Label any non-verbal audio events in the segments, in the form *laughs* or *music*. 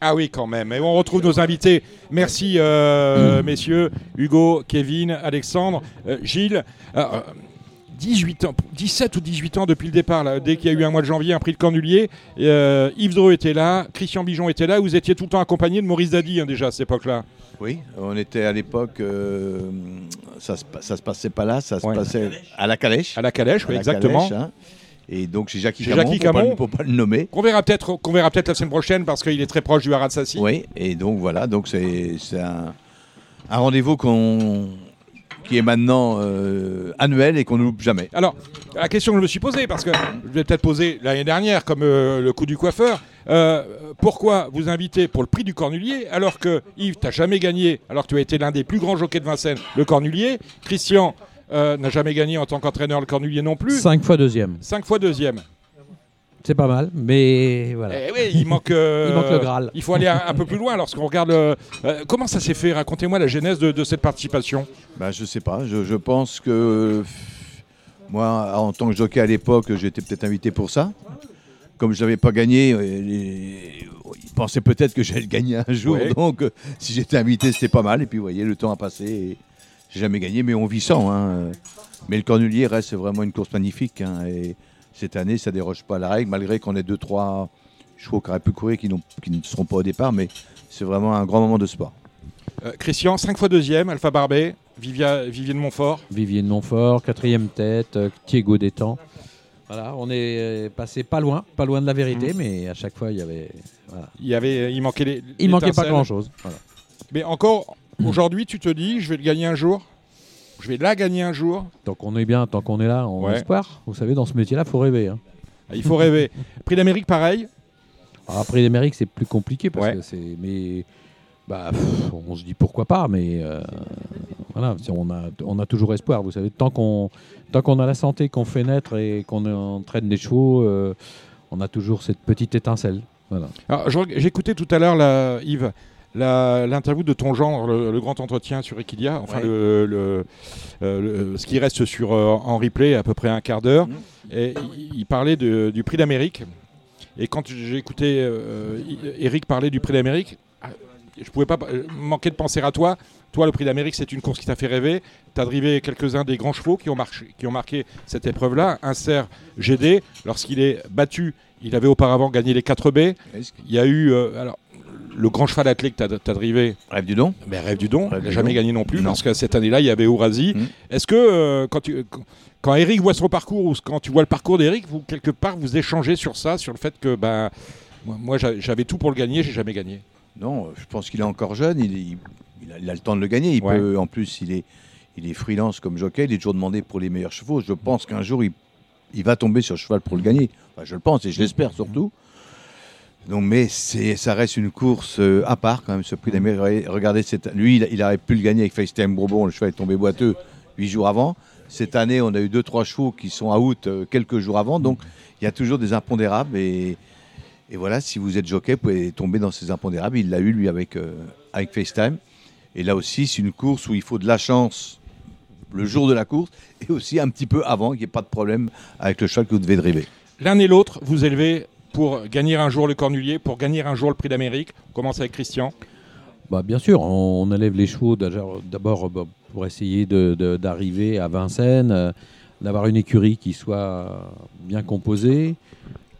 Ah oui, quand même. Et on retrouve nos invités. Merci, euh, *clears throat* messieurs, Hugo, Kevin, Alexandre, euh, Gilles. Euh, 18 ans, 17 ou 18 ans depuis le départ, là, dès qu'il y a eu un mois de janvier, un prix de Cornulier. euh, Yves Dreux était là, Christian Bijon était là. Vous étiez tout le temps accompagné de Maurice Dady hein, déjà à cette époque-là. Oui, on était à l'époque, euh, ça, se, ça se passait pas là, ça se Ouais. passait à la calèche. À la calèche, oui, exactement. calèche, hein. Et donc chez Jackie Chez Camon, Jackie pas, Camon. pour pas le nommer. Qu'on verra peut-être qu'on verra peut-être la semaine prochaine parce qu'il est très proche du Haras Sassi. Oui, et donc voilà, donc c'est c'est un, un rendez-vous qu'on qui est maintenant euh, annuel et qu'on ne loupe jamais. Alors, la question que je me suis posée, parce que je l'ai peut-être posée l'année dernière, comme euh, le coup du coiffeur, euh, pourquoi vous invitez pour le prix du Cornulier, alors que Yves, tu jamais gagné, alors que tu as été l'un des plus grands jockeys de Vincennes, le Cornulier, Christian euh, n'a jamais gagné en tant qu'entraîneur le Cornulier non plus, Cinq fois deuxième. cinq fois deuxième. C'est pas mal, mais voilà. Eh oui, il manque, euh, *laughs* Il manque le Graal. Il faut aller un, un peu plus loin lorsqu'on regarde. le- euh, comment ça s'est fait? Racontez-moi la genèse de, de cette participation. Bah, je sais pas, je, je pense que moi, en tant que jockey à l'époque, j'étais peut-être invité pour ça. Comme je n'avais pas gagné, les- ils pensaient peut-être que j'allais le gagner un jour. Ouais. Donc, si j'étais invité, c'était pas mal. Et puis, vous voyez, le temps a passé et j'ai jamais gagné, mais on vit sans. hein. Mais le Cornulier reste vraiment une course magnifique. hein. Et cette année, ça déroge pas à la règle, malgré qu'on ait deux, trois chevaux qui auraient pu courir qui, qui ne seront pas au départ. Mais c'est vraiment un grand moment de sport. Euh, Christian, cinq fois deuxième, Alpha Barbet, Vivia, Vivier de Montfort. Vivier de Montfort, quatrième tête, euh, Thiego Détang. Voilà, on est euh, passé pas loin, pas loin de la vérité, mais à chaque fois il y avait. voilà. Il, y avait, il manquait les. Il manquait pas grand chose. Voilà. Mais encore, aujourd'hui, tu te dis, je vais le gagner un jour. Je vais la gagner un jour. Tant qu'on est bien, tant qu'on est là, en Ouais. espoir. Vous savez, dans ce métier-là, faut rêver. hein. Il faut rêver. *laughs* Prix d'Amérique, pareil. Alors après l'Amérique, c'est plus compliqué parce Ouais. que c'est. Mais bah, pff, on se dit pourquoi pas, mais euh, voilà, on a, on a toujours espoir. Vous savez, tant qu'on, tant qu'on a la santé, qu'on fait naître et qu'on entraîne des chevaux, euh, on a toujours cette petite étincelle. Voilà. J'écoutais tout à l'heure, Yves, l'interview de ton genre, le, le grand entretien sur Equidia, enfin Ouais. le, le- euh, le- ce qui reste sur euh, en replay, à peu près un quart d'heure. Mhm. Et il, il parlait de- du prix d'Amérique. Et quand j'ai écouté euh, Eric parler du prix d'Amérique, ah, je pouvais pas euh, manquer de penser à toi. Toi, le prix d'Amérique, c'est une course qui t'a fait rêver. Tu as drivé quelques-uns des grands chevaux qui ont, marché, qui ont marqué cette épreuve-là. Un cerf GD, lorsqu'il est battu, il avait auparavant gagné les 4 B. Il y a eu euh, alors, le grand cheval attelé que tu as, drivé, Rêve du don mais Rêve du Don, il n'a jamais Don. gagné non plus, Non. parce que cette année-là, il y avait Ourasi. Mm. Est-ce que euh, quand, tu, quand Eric voit son parcours, ou quand tu vois le parcours d'Eric, vous, quelque part, vous échangez sur ça, sur le fait que ben, moi, moi, j'a- j'avais tout pour le gagner, j'ai jamais gagné? Non, je pense qu'il est encore jeune, il, il- a, il a le temps de le gagner. Il Ouais. peut, en plus, il est, il est freelance comme jockey, il est toujours demandé pour les meilleurs chevaux. Je pense qu'un jour, il, il va tomber sur le cheval pour le gagner. Enfin, je le pense et je l'espère surtout. Donc, mais c'est, ça reste une course euh, à part quand même, ce prix d'Amérique. Regardez, cette, lui, il, il aurait pu le gagner avec FaceTime Bourbon, le cheval est tombé boiteux huit jours avant. Cette année, on a eu deux, trois chevaux qui sont à out euh, quelques jours avant. Donc, il y a toujours des impondérables et, et voilà, si vous êtes jockey, vous pouvez tomber dans ces impondérables. Il l'a eu, lui, avec, euh, avec FaceTime. Et là aussi, c'est une course où il faut de la chance le jour de la course et aussi un petit peu avant, qu'il n'y ait pas de problème avec le cheval que vous devez driver. L'un et l'autre, vous élevez pour gagner un jour le Cornulier, pour gagner un jour le prix d'Amérique. On commence avec Christian. Bah, bien sûr, on, élève les chevaux d'abord bah, pour essayer d'arriver à Vincennes, euh, d'avoir une écurie qui soit bien composée,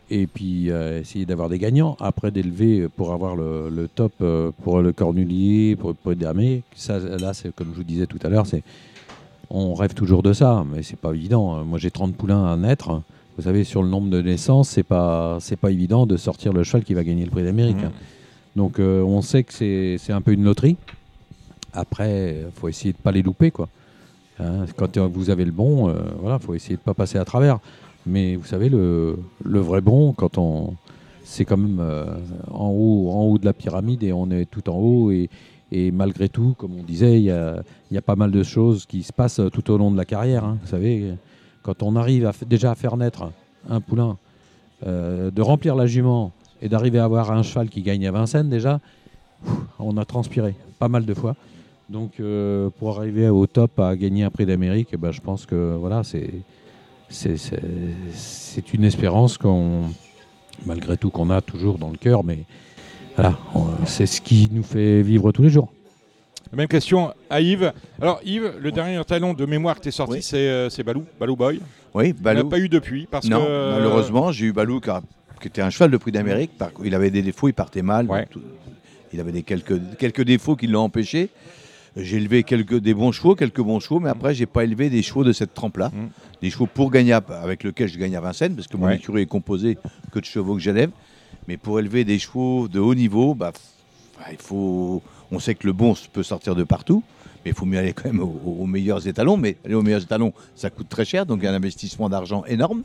et puis euh, essayer d'avoir des gagnants. Après, d'élever pour avoir le, le top euh, pour le Cornulier, pour, pour Amériques. Ça, là, c'est comme je vous disais tout à l'heure, c'est on rêve toujours de ça, mais c'est pas évident. Moi, j'ai 30 poulains à naître. Vous savez, sur le nombre de naissances, c'est pas c'est pas évident de sortir le cheval qui va gagner le prix d'Amérique. Hein. Donc euh, on sait que c'est un peu une loterie. Après, il faut essayer de pas les louper. Quoi. Hein, quand euh, vous avez le bon, il voilà, faut essayer de pas passer à travers. Mais vous savez, le, le vrai bon, quand on, c'est quand même euh, en, haut, en haut de la pyramide et on est tout en haut. Et, et malgré tout, comme on disait, il y a, y a pas mal de choses qui se passent tout au long de la carrière. hein. Vous savez, quand on arrive déjà à faire naître un poulain, euh, de remplir la jument et d'arriver à avoir un cheval qui gagne à Vincennes déjà, on a transpiré pas mal de fois. Donc euh, pour arriver au top à gagner un prix d'Amérique, eh ben, je pense que voilà, c'est une espérance qu'on malgré tout qu'on a toujours dans le cœur, mais Voilà, c'est ce qui nous fait vivre tous les jours. Même question à Yves. Alors Yves, le dernier talon de mémoire que tu es sorti, Oui. c'est euh, c'est Balou, Balou Boy. Oui, On n'a Balou. pas eu depuis parce non, que euh, malheureusement, j'ai eu Balou qui, a- qui était un cheval de prix d'Amérique. Il avait des défauts, il partait mal. Ouais. tout- il avait des quelques, quelques défauts qui l'ont empêché. J'ai élevé quelques, des bons chevaux, quelques bons chevaux, mais après, j'ai pas élevé des chevaux de cette trempe-là. Mm. Des chevaux pour gagner, à- avec lesquels je gagne à Vincennes, parce que mon Ouais. écurie est composée que de chevaux que j'élève. Mais pour élever des chevaux de haut niveau, bah, bah, il faut. On sait que le bon peut sortir de partout, mais il faut mieux aller quand même aux, aux meilleurs étalons. Mais aller aux meilleurs étalons, ça coûte très cher, donc il y a un investissement d'argent énorme.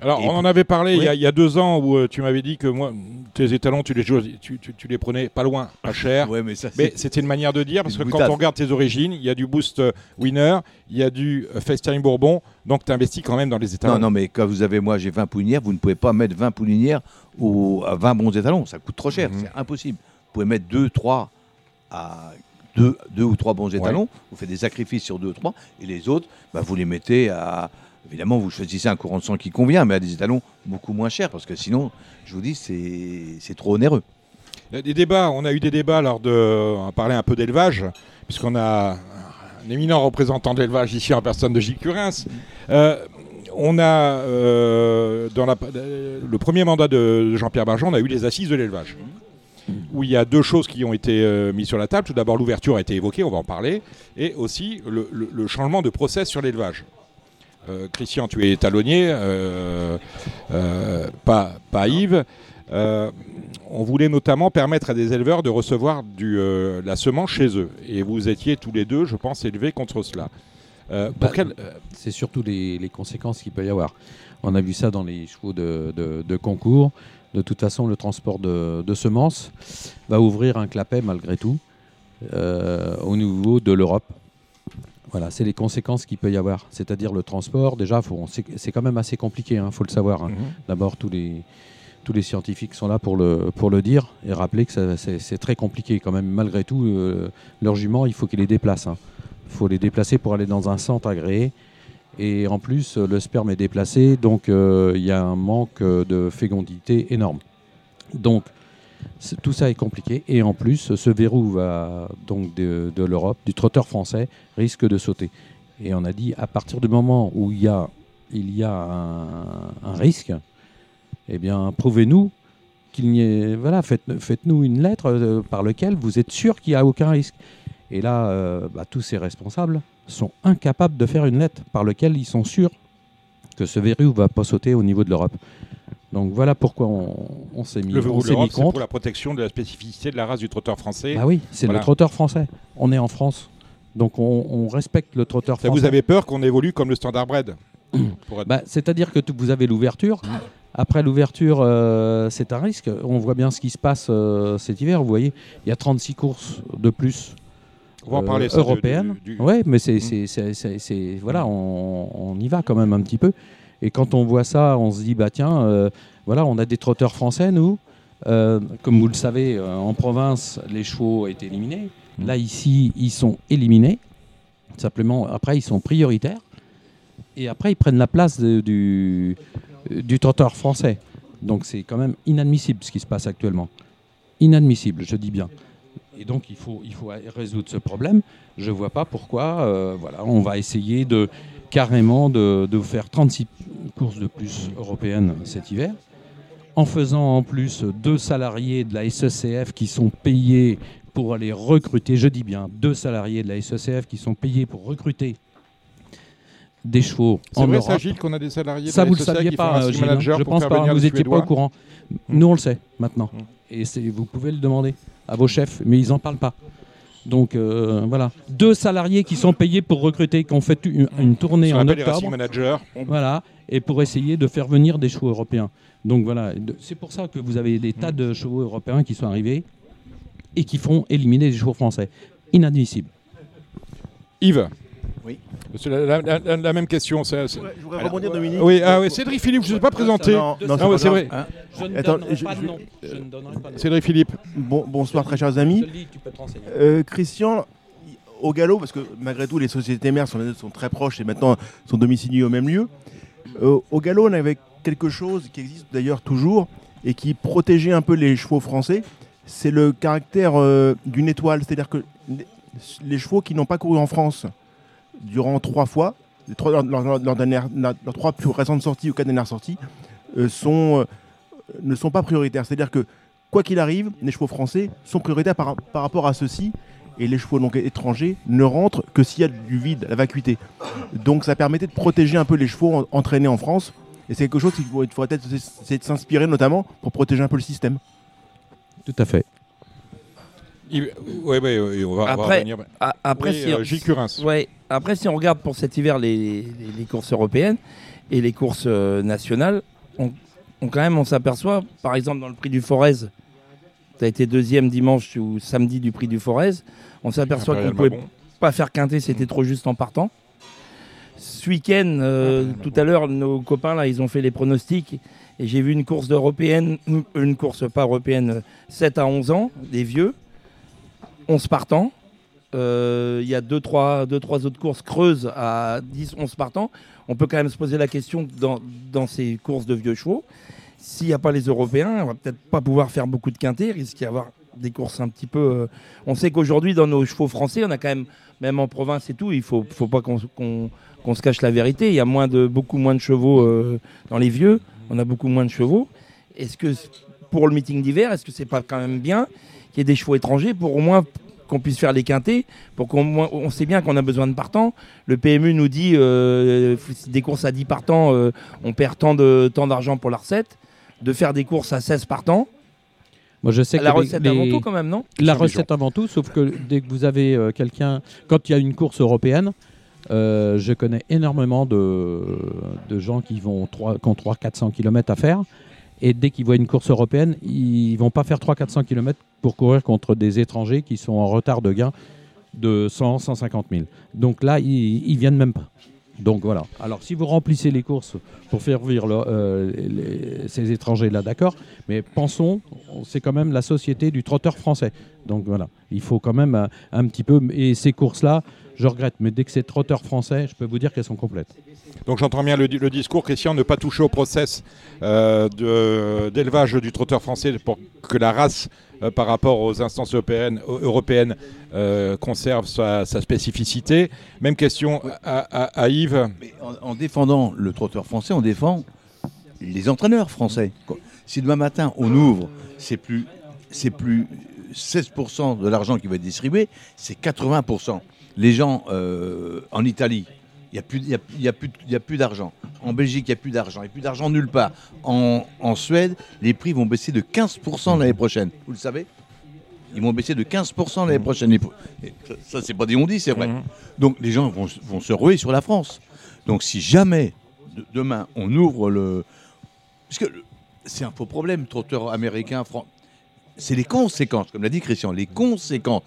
Alors, Et on en avait parlé il, y a, Oui. il y a deux ans où euh, tu m'avais dit que moi, tes étalons, tu les, jouais- tu, tu- tu les prenais pas loin, pas *laughs* cher. Ouais, mais c'était une manière de dire, parce que quand on regarde tes origines, il y a du Boost euh, Winner, il y a du euh, FaceTime Bourbon, donc tu investis quand même dans les étalons. Non, non, mais quand vous avez, moi, j'ai 20 poulinières, vous ne pouvez pas mettre 20 poulinières ou à 20 bons étalons. Ça coûte trop cher, Mhm. c'est impossible. Vous pouvez mettre 2, 3 à 2, deux ou 3 bons étalons. Vous faites des sacrifices sur 2 ou 3. Et les autres, bah, vous les mettez à. Évidemment, vous choisissez un courant de sang qui convient, mais à des étalons beaucoup moins chers, parce que sinon, je vous dis, c'est trop onéreux. Il y a Des débats, on a eu des débats lors de. On a parlé un peu d'élevage, puisqu'on a un éminent représentant d'élevage ici en personne de Gilles Curins. Euh, on a, euh, dans la- le premier mandat de Jean-Pierre Bargeon, on a eu les assises de l'élevage, où il y a deux choses qui ont été euh, mises sur la table. Tout d'abord, l'ouverture a été évoquée, on va en parler, et aussi le, le- le changement de process sur l'élevage. Euh, Christian, tu es talonnier, euh, pas, pas Yves. On voulait notamment permettre à des éleveurs de recevoir du, la semence chez eux. Et vous étiez tous les deux, je pense, élevés contre cela. Euh, Bah, quel- C'est surtout les, les conséquences qu'il peut y avoir. On a vu ça dans les chevaux de, de- de concours. De toute façon, le transport de, de semences va ouvrir un clapet malgré tout euh, au niveau de l'Europe. Voilà, c'est les conséquences qu'il peut y avoir. C'est-à-dire le transport, déjà, c'est quand même assez compliqué, il faut le savoir. hein. mhm. D'abord, tous les, tous les scientifiques sont là pour le, pour le dire et rappeler que c'est très compliqué quand même. Malgré tout, euh, leurs juments, il faut qu'ils les déplacent. Il faut les déplacer pour aller dans un centre agréé. Et en plus, euh, le sperme est déplacé, donc euh, il y a un manque euh, de fécondité énorme. Donc, tout ça est compliqué. Et en plus, ce verrou de, l'Europe, du trotteur français, risque de sauter. Et on a dit, à partir du moment où il y a, un, risque, eh bien, prouvez-nous qu'il n'y ait. Voilà, faites, faites-nous une lettre par laquelle vous êtes sûr qu'il n'y a aucun risque. Et là, euh, bah, tous ces responsables sont incapables de faire une lettre par laquelle ils sont sûrs que ce verrou ne va pas sauter au niveau de l'Europe. Donc voilà pourquoi on, on s'est mis, le on s'est mis contre. pour la protection de la spécificité de la race du trotteur français. Bah oui, c'est Voilà. le trotteur français. On est en France. Donc on, on respecte le trotteur Ça français. vous avez peur qu'on évolue comme le standard *clears throat* être- Bah, C'est-à-dire que vous avez l'ouverture. Après l'ouverture, euh, c'est un risque. On voit bien ce qui se passe euh, cet hiver. Vous voyez, il y a 36 courses de plus On va en parler ça, européennes. du- du- Ouais, mais c'est, Mm. voilà, on, on y va quand même un petit peu. Et quand on voit ça, on se dit bah tiens, euh, voilà, on a des trotteurs français nous. Euh, comme vous le savez, euh, en province, les chevaux ont été éliminés. Mm. Là ici, ils sont éliminés. Simplement, après, ils sont prioritaires. Et après, ils prennent la place de- du, du trotteur français. Donc c'est quand même inadmissible ce qui se passe actuellement. Inadmissible, je dis bien. Et donc il faut, il faut résoudre ce problème. Je ne vois pas pourquoi euh, voilà, on va essayer de carrément de, de faire 36 courses de plus européennes cet hiver, en faisant en plus deux salariés de la SECF qui sont payés pour aller recruter, je dis bien deux salariés de la SECF qui sont payés pour recruter des chevaux C'est en vrai, Europe. ça, Gilles, qu'on a des salariés Ça, de vous la le SECF saviez pas, Gilles, hein. Je pense pas. Vous n'étiez pas au courant. Nous, on le sait maintenant. Et c'est- vous pouvez le demander à vos chefs, mais ils n'en parlent pas. Donc euh, voilà, deux salariés qui sont payés pour recruter, qui ont fait une, une tournée en octobre, managers. voilà, et pour essayer de faire venir des chevaux européens. Donc voilà, c'est pour ça que vous avez des tas de chevaux européens qui sont arrivés et qui font éliminer les chevaux français. Inadmissible. Yves Oui. C'est la, la- la- la même question. Je voudrais Alors, rebondir, Dominique. Oui, ah, oui, Cédric Philippe, je ne vous ai pas présenté. Non, non, Ah c'est vrai. grave. Je ne Attends, donnerai je- pas de je- nom. Je ne donnerai pas de nom. Cédric Philippe. Bon, bonsoir, très chers amis. Tu peux te renseigner. Euh, Christian, au galop, parce que malgré tout, les sociétés mères sont, sont très proches et maintenant sont domiciliées au même lieu. Euh, au galop, on avait quelque chose qui existe d'ailleurs toujours et qui protégeait un peu les chevaux français. c'est le caractère euh, d'une étoile. C'est-à-dire que les chevaux qui n'ont pas couru en France durant trois fois, leurs, trois plus récentes sorties ou quatre dernières sorties, euh, euh, ne sont pas prioritaires. C'est-à-dire que, quoi qu'il arrive, les chevaux français sont prioritaires par, rapport à ceux-ci. Et les chevaux donc étrangers ne rentrent que s'il y a du vide, la vacuité. Donc ça permettait de protéger un peu les chevaux en- entraînés en France. Et c'est quelque chose qu'il faudrait peut-être s'inspirer notamment pour protéger un peu le système. Tout à fait. Oui, oui, oui, on va, on va Après, revenir. A- Après, Oui, si, euh, Gilles Curins. ouais, après, si on regarde pour cet hiver les, les- les courses européennes et les courses euh, nationales, on, on- quand même, on s'aperçoit, par exemple, dans le prix du Forez, tu as été deuxième dimanche ou samedi du prix du Forez, on s'aperçoit qu'on Impérial pouvait pas faire quinter, c'était trop juste en partant. Ce week-end, euh, Ah, tout à l'heure, nos copains là, ils ont fait les pronostics et j'ai vu une course européenne, une course pas européenne, euh, 7 à 11 ans, des vieux, 11 partants. Euh, Il y a 2-3 deux, trois, autres courses creuses à 10-11 partants. On peut quand même se poser la question dans, ces courses de vieux chevaux, s'il n'y a pas les Européens, on va peut-être pas pouvoir faire beaucoup de quintés, il risque d'y avoir des courses un petit peu. euh, On sait qu'aujourd'hui, dans nos chevaux français, on a quand même, même en province et tout, il faut, faut pas qu'on se cache la vérité. Il y a beaucoup moins de chevaux euh, dans les vieux, on a beaucoup moins de chevaux. Est-ce que pour le meeting d'hiver, est-ce que c'est pas quand même bien? Qu'il y ait des chevaux étrangers pour au moins qu'on puisse faire les quintés, pour qu'on on sait bien qu'on a besoin de partants. Le PMU nous dit euh, des courses à 10 partants, euh, on perd tant de tant d'argent pour la recette. De faire des courses à 16 partants, Moi, je sais la que recette les- avant tout quand même, non? La recette avant tout, sauf que dès que vous avez euh, quelqu'un, quand il y a une course européenne, euh, je connais énormément de, de gens qui, vont 3, qui ont 300-400 km à faire. Et dès qu'ils voient une course européenne, ils vont pas faire 300-400 km pour courir contre des étrangers qui sont en retard de gain de 100-150 000. Donc là, ils, ils viennent même pas. Donc voilà. Alors si vous remplissez les courses pour faire vivre euh, ces étrangers-là, d'accord. Mais pensons, c'est quand même la société du trotteur français. Donc voilà, il faut quand même un petit peu. Et ces courses-là, je regrette, mais dès que c'est trotteur français, je peux vous dire qu'elles sont complètes. Donc j'entends bien le, le discours, Christian, ne pas toucher au process euh, d'élevage du trotteur français pour que la race, euh, par rapport aux instances européennes, euh, européennes euh, conserve sa, sa spécificité. Même question à, à- à Yves. Mais en, en défendant le trotteur français, on défend les entraîneurs français. Si demain matin on ouvre, c'est plus, c'est plus 16% de l'argent qui va être distribué, c'est 80%. Les gens euh, en Italie, il n'y a plus, il y a- il y a plus, il y a plus d'argent. En Belgique, il n'y a plus d'argent. Il n'y a plus d'argent nulle part. En, en Suède, les prix vont baisser de 15% l'année prochaine. Vous le savez? Ils vont baisser de 15% l'année prochaine. Et ça, ça, c'est pas des on dit, c'est vrai. Mhm. Donc les gens vont, vont se ruer sur la France. Donc si jamais de- demain on ouvre le... Parce que c'est un faux problème, trotteur américain, fran- c'est les conséquences, comme l'a dit Christian, les conséquences.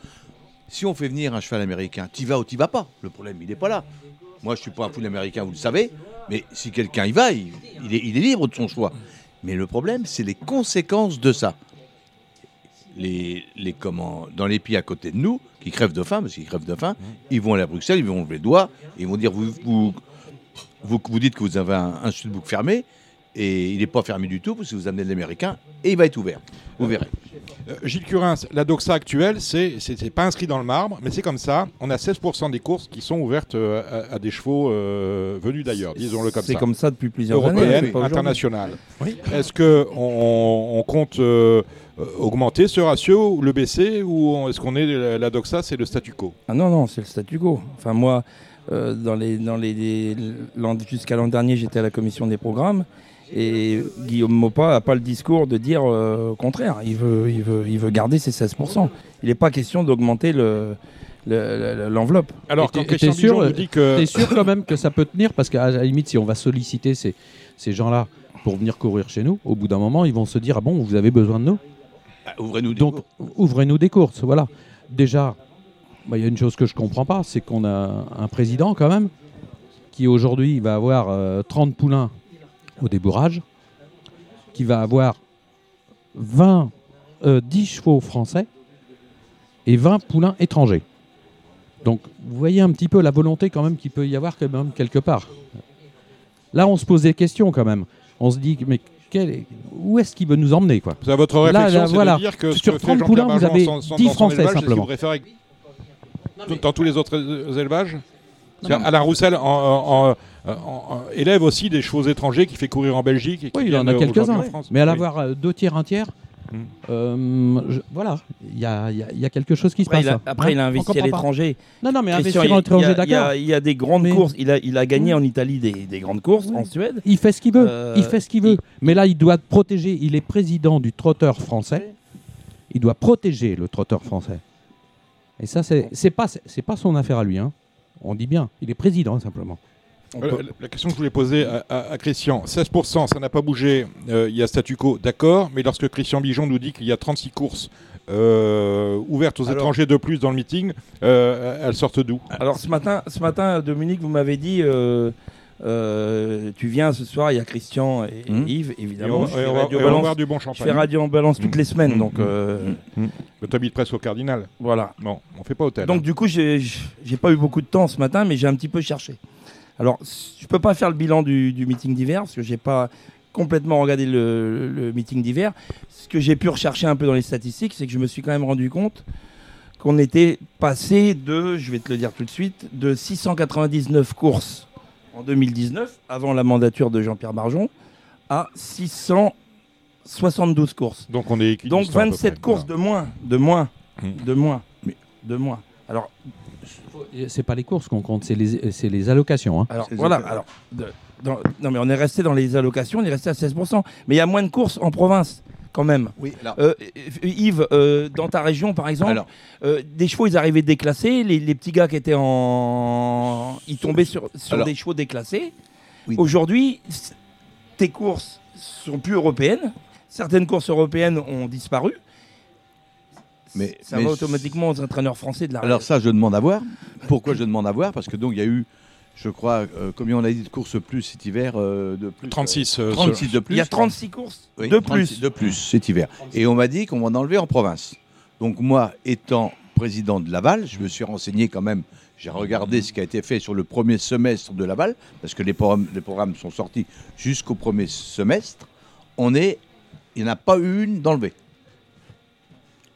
Si on fait venir un cheval américain, t'y vas ou t'y vas pas, le problème il n'est pas là. Moi je suis pas un fou américain, vous le savez, mais si quelqu'un y va, il, est, libre de son choix. Mais le problème c'est les conséquences de ça. Les, dans les pays à côté de nous, qui crèvent de faim, parce qu'ils crèvent de faim, ils vont aller à Bruxelles, ils vont lever le doigt, ils vont dire vous, dites que vous avez un, un sud-book fermé, et il n'est pas fermé du tout, parce que vous amenez de l'américain, et il va être ouvert. Vous verrez. Euh, Gilles Curins, la doxa actuelle, c'est c'est c'est pas inscrit dans le marbre, mais c'est comme ça. On a 16% des courses qui sont ouvertes euh, à, à des chevaux euh, venus d'ailleurs, disons-le comme C'est ça. comme ça depuis plusieurs années. Européenne, c'est internationale. Est-ce que on, compte augmenter ce ratio ou le baisser ou est-ce qu'on est la, la doxa, c'est le statu quo? Ah non, non, c'est le statu quo. Enfin, moi, euh, dans les, dans les, jusqu'à l'an dernier, j'étais à la commission des programmes. Et Guillaume Mopa n'a pas le discours de dire euh, au contraire. Il veut, il, veut, il veut garder ses 16%. Il n'est pas question d'augmenter le, le- le- l'enveloppe. Alors, quand t'es sûr, nous dit que T'es sûr quand même que ça peut tenir? Parce qu'à la limite, si on va solliciter ces, ces gens-là pour venir courir chez nous, au bout d'un moment, ils vont se dire Ah bon, vous avez besoin de nous? Ah, Ouvrez-nous des Donc, ouvrez-nous des courses. Voilà. Déjà, bah, il y a une chose que je comprends pas c'est qu'on a un président, quand même, qui aujourd'hui va avoir euh, 30 poulains au débourrage, qui va avoir 20, euh, 10 chevaux français et 20 poulains étrangers. Donc, vous voyez un petit peu la volonté quand même qu'il peut y avoir quand même quelque part. Là, on se pose des questions quand même. On se dit, mais quel est- où est-ce qu'il veut nous emmener quoi? C'est à votre réflexion, là, voilà. de dire que Sur que fait 30 Jean-Pierre poulains, vous avez sans- sans- 10 dans son Français, élevage, simplement. dans tous les autres euh, élevages Non, non. Alain Roussel en- en- en- en- en- élève aussi des chevaux étrangers qui fait courir en Belgique. Et qui Oui, il en a aujourd'hui quelques-uns. en France. Mais à l'avoir euh, deux tiers, un tiers, Hmm. euh, je- voilà, il y a, il y a- il y a quelque chose qui se passe. il a, là. après, Hein il a On investi à l'étranger. Non, non, mais Christian, investir il- à l'étranger, d'accord. Il y a des grandes Mais- courses. Il a, il a gagné Mm. en Italie des, des grandes courses, Oui. en Suède. Il fait ce qu'il veut. Euh, il fait ce qu'il veut. Mais là, il doit protéger. Il est président du trotteur français. Il doit protéger le trotteur français. Et ça, c'est c'est pas c'est pas son affaire à lui. Hein. On dit bien. Il est président simplement. Euh, peut- la- question que je voulais poser à, à- à Christian, 16%, ça n'a pas bougé, euh, il y a statu quo, d'accord, mais lorsque Christian Bijon nous dit qu'il y a 36 courses euh, ouvertes aux Alors- étrangers de plus dans le meeting, euh, elles sortent d'où? Alors ce matin, ce matin, Dominique, vous m'avez dit, euh, euh, tu viens ce soir, il y a Christian et Mhm. Yves, Et évidemment. on, je fais Radio et on va du bon je fais. Radio en balance toutes Mhm. les semaines, Mhm. donc euh, Le tamis de presse au cardinal. voilà. Non, on fait pas hôtel. Donc hein. du coup, j'ai j'ai pas eu beaucoup de temps ce matin, mais j'ai un petit peu cherché. Alors, je peux pas faire le bilan du, du meeting d'hiver parce que j'ai pas complètement regardé le, le meeting d'hiver. Ce que j'ai pu rechercher un peu dans les statistiques, c'est que je me suis quand même rendu compte qu'on était passé de, je vais te le dire tout de suite, de 699 courses en 2019, avant la mandature de Jean-Pierre Barjon, à 672 courses. Donc on est Donc à peu 27 près. courses de moins, de moins, Mhm. de moins, de moins. Alors, C'est pas les courses qu'on compte, c'est les, c'est les allocations. hein. alors C'est voilà. Alors, de- dans- non mais on est resté dans les allocations, on est resté à 16%. Mais il y a moins de courses en province, quand même. Oui, alors, Euh, euh, Yves, euh, dans ta région, par exemple, alors, euh, des chevaux, ils arrivaient déclassés. Les, les petits gars qui étaient en, ils tombaient sur, sur Alors- des chevaux déclassés. Oui. Aujourd'hui, tes courses sont plus européennes. Certaines courses européennes ont disparu. Mais- ça mais va automatiquement aux entraîneurs français de la. alors ça, je demande à voir. Pourquoi je demande à voir? Parce que donc il y a eu, je crois, euh, combien on a dit de courses plus cet hiver euh, de plus, 36. euh, euh, 36 de plus. il y a 36 courses Oui, de 36 plus. De plus cet hiver. Et on m'a dit qu'on va en enlever en province. Donc moi, étant président de Laval, je me suis renseigné quand même. J'ai regardé ce qui a été fait sur le premier semestre de Laval, parce que les programmes, les programmes sont sortis jusqu'au premier semestre. On est, il n'y en a pas eu une d'enlevée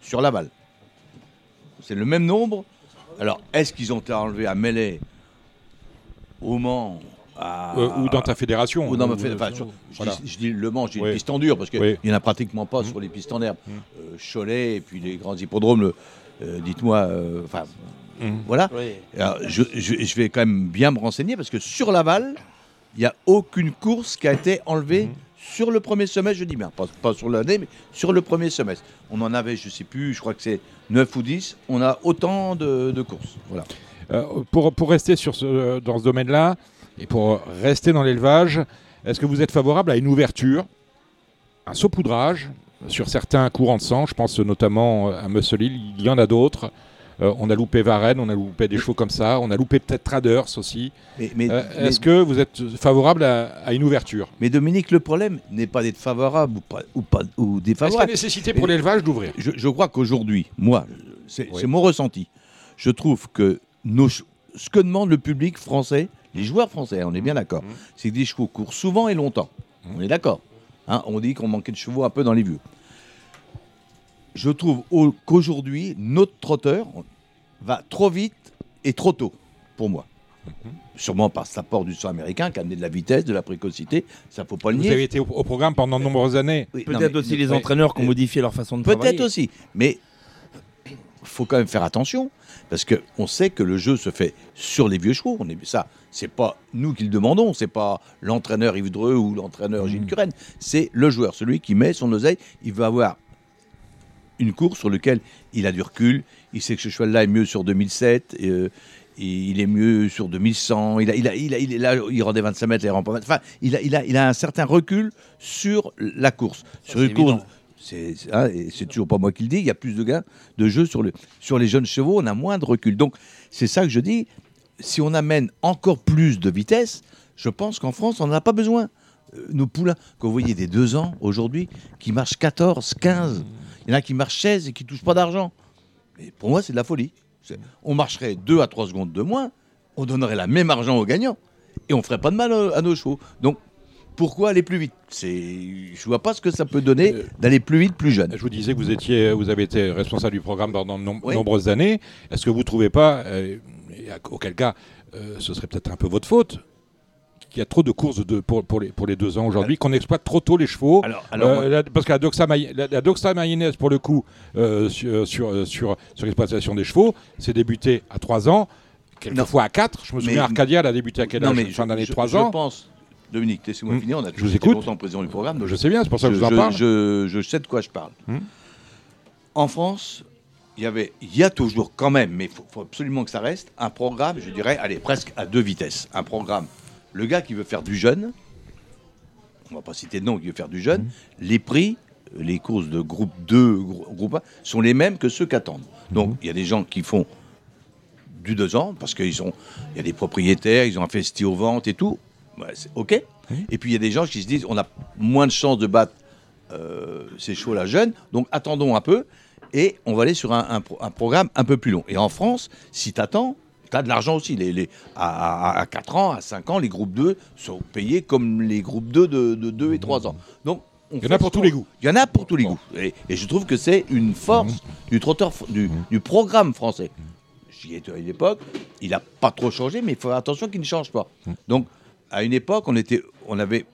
sur Laval. C'est le même nombre. Alors, est-ce qu'ils ont été enlevés à Melay, au Mans, à- euh, ou dans ta fédération. ou dans ma enfin, sur- je, voilà. dis, je dis Le Mans, je dis Oui. les pistes en dur, parce qu'il Oui. n'y en a pratiquement pas Mm. sur les pistes en herbe. Mm. Euh, Cholet et puis les grands hippodromes, euh, dites-moi, euh, enfin, Mhm. voilà. Oui. Alors, je, je- je vais quand même bien me renseigner, parce que sur Laval, il n'y a aucune course qui a été enlevée. Sur le premier semestre, je dis bien, pas, sur l'année, mais sur le premier semestre. On en avait, je ne sais plus, je crois que c'est 9 ou 10, on a autant de, courses. Euh, pour, rester ce, dans ce domaine-là, et pour rester dans l'élevage, est-ce que vous êtes favorable à une ouverture, un saupoudrage sur certains courants de sang? Je pense notamment à Musselil, il y en a d'autres. Euh, on a loupé Varennes, on a loupé des chevaux comme ça, on a loupé peut-être Traders aussi. Mais, mais- Euh, mais- Est-ce que vous êtes favorable à, à une ouverture? Mais Dominique, le problème n'est pas d'être favorable ou, pas, ou, pas, ou Est-ce qu'il y a défavorable. nécessité pour l'élevage d'ouvrir? je, je crois qu'aujourd'hui, moi, c'est Oui. mon ressenti. Je trouve que nos ce que demande le public français, les joueurs français, on est bien d'accord, Mhm. c'est que des chevaux courent souvent et longtemps. Mhm. On est d'accord. Hein, on dit qu'on manquait de chevaux un peu dans les vieux. Je trouve au- qu'aujourd'hui, notre trotteur va trop vite et trop tôt, pour moi. Mhm. Sûrement par cet apport du sang américain qui a amené de la vitesse, de la précocité, ça faut pas le Vous nier. avez été au, au programme pendant de nombreuses années. Oui, non, Peut-être mais- aussi les entraîneurs qui ont euh, modifié leur façon de travailler. Peut-être aussi, mais faut quand même faire attention parce que on sait que le jeu se fait sur les vieux chevaux. On est ça, c'est pas nous qui le demandons, c'est pas l'entraîneur Yves Dreux ou l'entraîneur Gilles Mhm. Curren, c'est le joueur, celui qui met son oseille. Il va avoir une course sur laquelle il a du recul. Il sait que ce cheval-là est mieux sur 2007. et, euh, et il est mieux sur 2100. Il a, il a, il a, il est là, il rend des 25 mètres, il rend pas. Enfin, il a, il a, il a un certain recul sur la course, sur c'est une course. évident. C'est c'est- hein, toujours pas moi qui le dis. Il y a plus de gains de jeu sur, le, sur les jeunes chevaux. On a moins de recul. Donc c'est ça que je dis. Si on amène encore plus de vitesse, je pense qu'en France on n'en a pas besoin. Euh, nos poulains, quand vous voyez des deux ans aujourd'hui qui marchent 14, 15, il y en a qui marchent 16 et qui touchent pas d'argent. Mais pour moi c'est de la folie. On marcherait 2 à 3 secondes de moins, on donnerait la même argent aux gagnants et on ferait pas de mal euh, à nos chevaux. Donc pourquoi aller plus vite? C'est, je vois pas ce que ça peut donner d'aller plus vite, plus jeune. Je vous disais que vous étiez, vous avez été responsable du programme pendant de nom- Oui. nombreuses années. Est-ce que vous trouvez pas, euh, auquel cas, euh, ce serait peut-être un peu votre faute, qu'il y a trop de courses de, pour, pour, les, pour les deux ans aujourd'hui, qu'on exploite trop tôt les chevaux Alors, alors Euh, la- parce que la doxa, la, la doxa mayonnaise, pour le coup, euh, sur, sur, euh, sur, sur l'exploitation des chevaux, c'est débuté à 3 ans, quelquefois à 4. Je me souviens, Mais- Arcadia, elle a débuté à quel âge non, mais Fin d'année je, 3 je ans. pense, Dominique, laissez-moi Hmm. finir. On a Je vous écoute. longtemps président du programme. Je sais bien, c'est pour ça que je vous en je, parle. je- je sais de quoi je parle. Hmm. En France, il y avait, il y a toujours quand même, mais il faut, faut absolument que ça reste, un programme, je dirais, allez, presque à deux vitesses. Un programme, le gars qui veut faire du jeune, on va pas citer de nom, qui veut faire du jeune, les prix, les courses de groupe 2, grou- groupe 1, sont les mêmes que ceux qu'attendent. Donc, il y a des gens qui font du deux ans, parce qu'il y a des propriétaires, ils ont investi aux ventes et tout. Ouais, c'est OK. Et puis il y a des gens qui se disent on a moins de chances de battre euh, ces chevaux-là jeunes, donc attendons un peu et on va aller sur un, un programme un peu plus long. Et en France, si tu attends, tu as de l'argent aussi. Les, les- à, à- à 4 ans, à 5 ans, les groupes 2 sont payés comme les groupes 2 de, de 2 et 3 ans. Donc, on Il y en a pour tous les goûts. Il y en a pour tous les goûts. Et, et je trouve que c'est une force du trotteur, du, du programme français. J'y étais à une époque, il n'a pas trop changé, mais il faut faire attention qu'il ne change pas. Donc, à une époque, on était, on avait,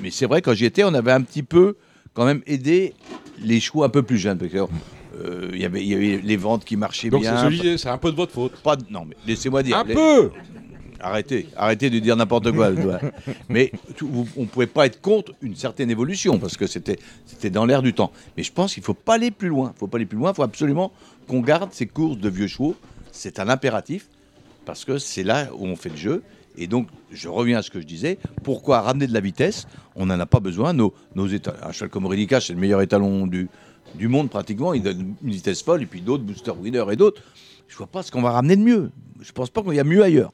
mais c'est vrai quand j'y étais, on avait un petit peu quand même aidé les chevaux un peu plus jeunes, parce euh, il y avait, il y avait les ventes qui marchaient Donc bien. c'est celui- c'est un peu de votre faute. Pas de- non, mais laissez-moi dire. Un Les- peu Arrêtez, arrêtez de dire n'importe quoi. *laughs* Mais tout- vous- on ne pouvait pas être contre une certaine évolution parce que c'était dans l'air du temps. Mais je pense qu'il ne faut pas aller plus loin. Il faut pas aller plus loin. Il faut absolument qu'on garde ces courses de vieux chevaux. C'est un impératif parce que c'est là où on fait le jeu. Et donc, je reviens à ce que je disais. Pourquoi ramener de la vitesse? On n'en a pas besoin. Nos, nos un cheval comme Aurélica, c'est le meilleur étalon du, du monde pratiquement. Il donne une vitesse folle. Et puis d'autres, Booster Winner et d'autres. Je vois pas ce qu'on va ramener de mieux. Je pense pas qu'il y a mieux ailleurs.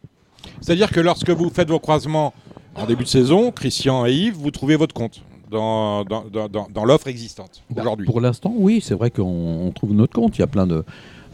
C'est-à-dire que lorsque vous faites vos croisements en début de saison, Christian et Yves, vous trouvez votre compte dans, dans, dans- dans- dans l'offre existante Bah, aujourd'hui. Pour l'instant, oui, c'est vrai qu'on on trouve notre compte. Il y a plein de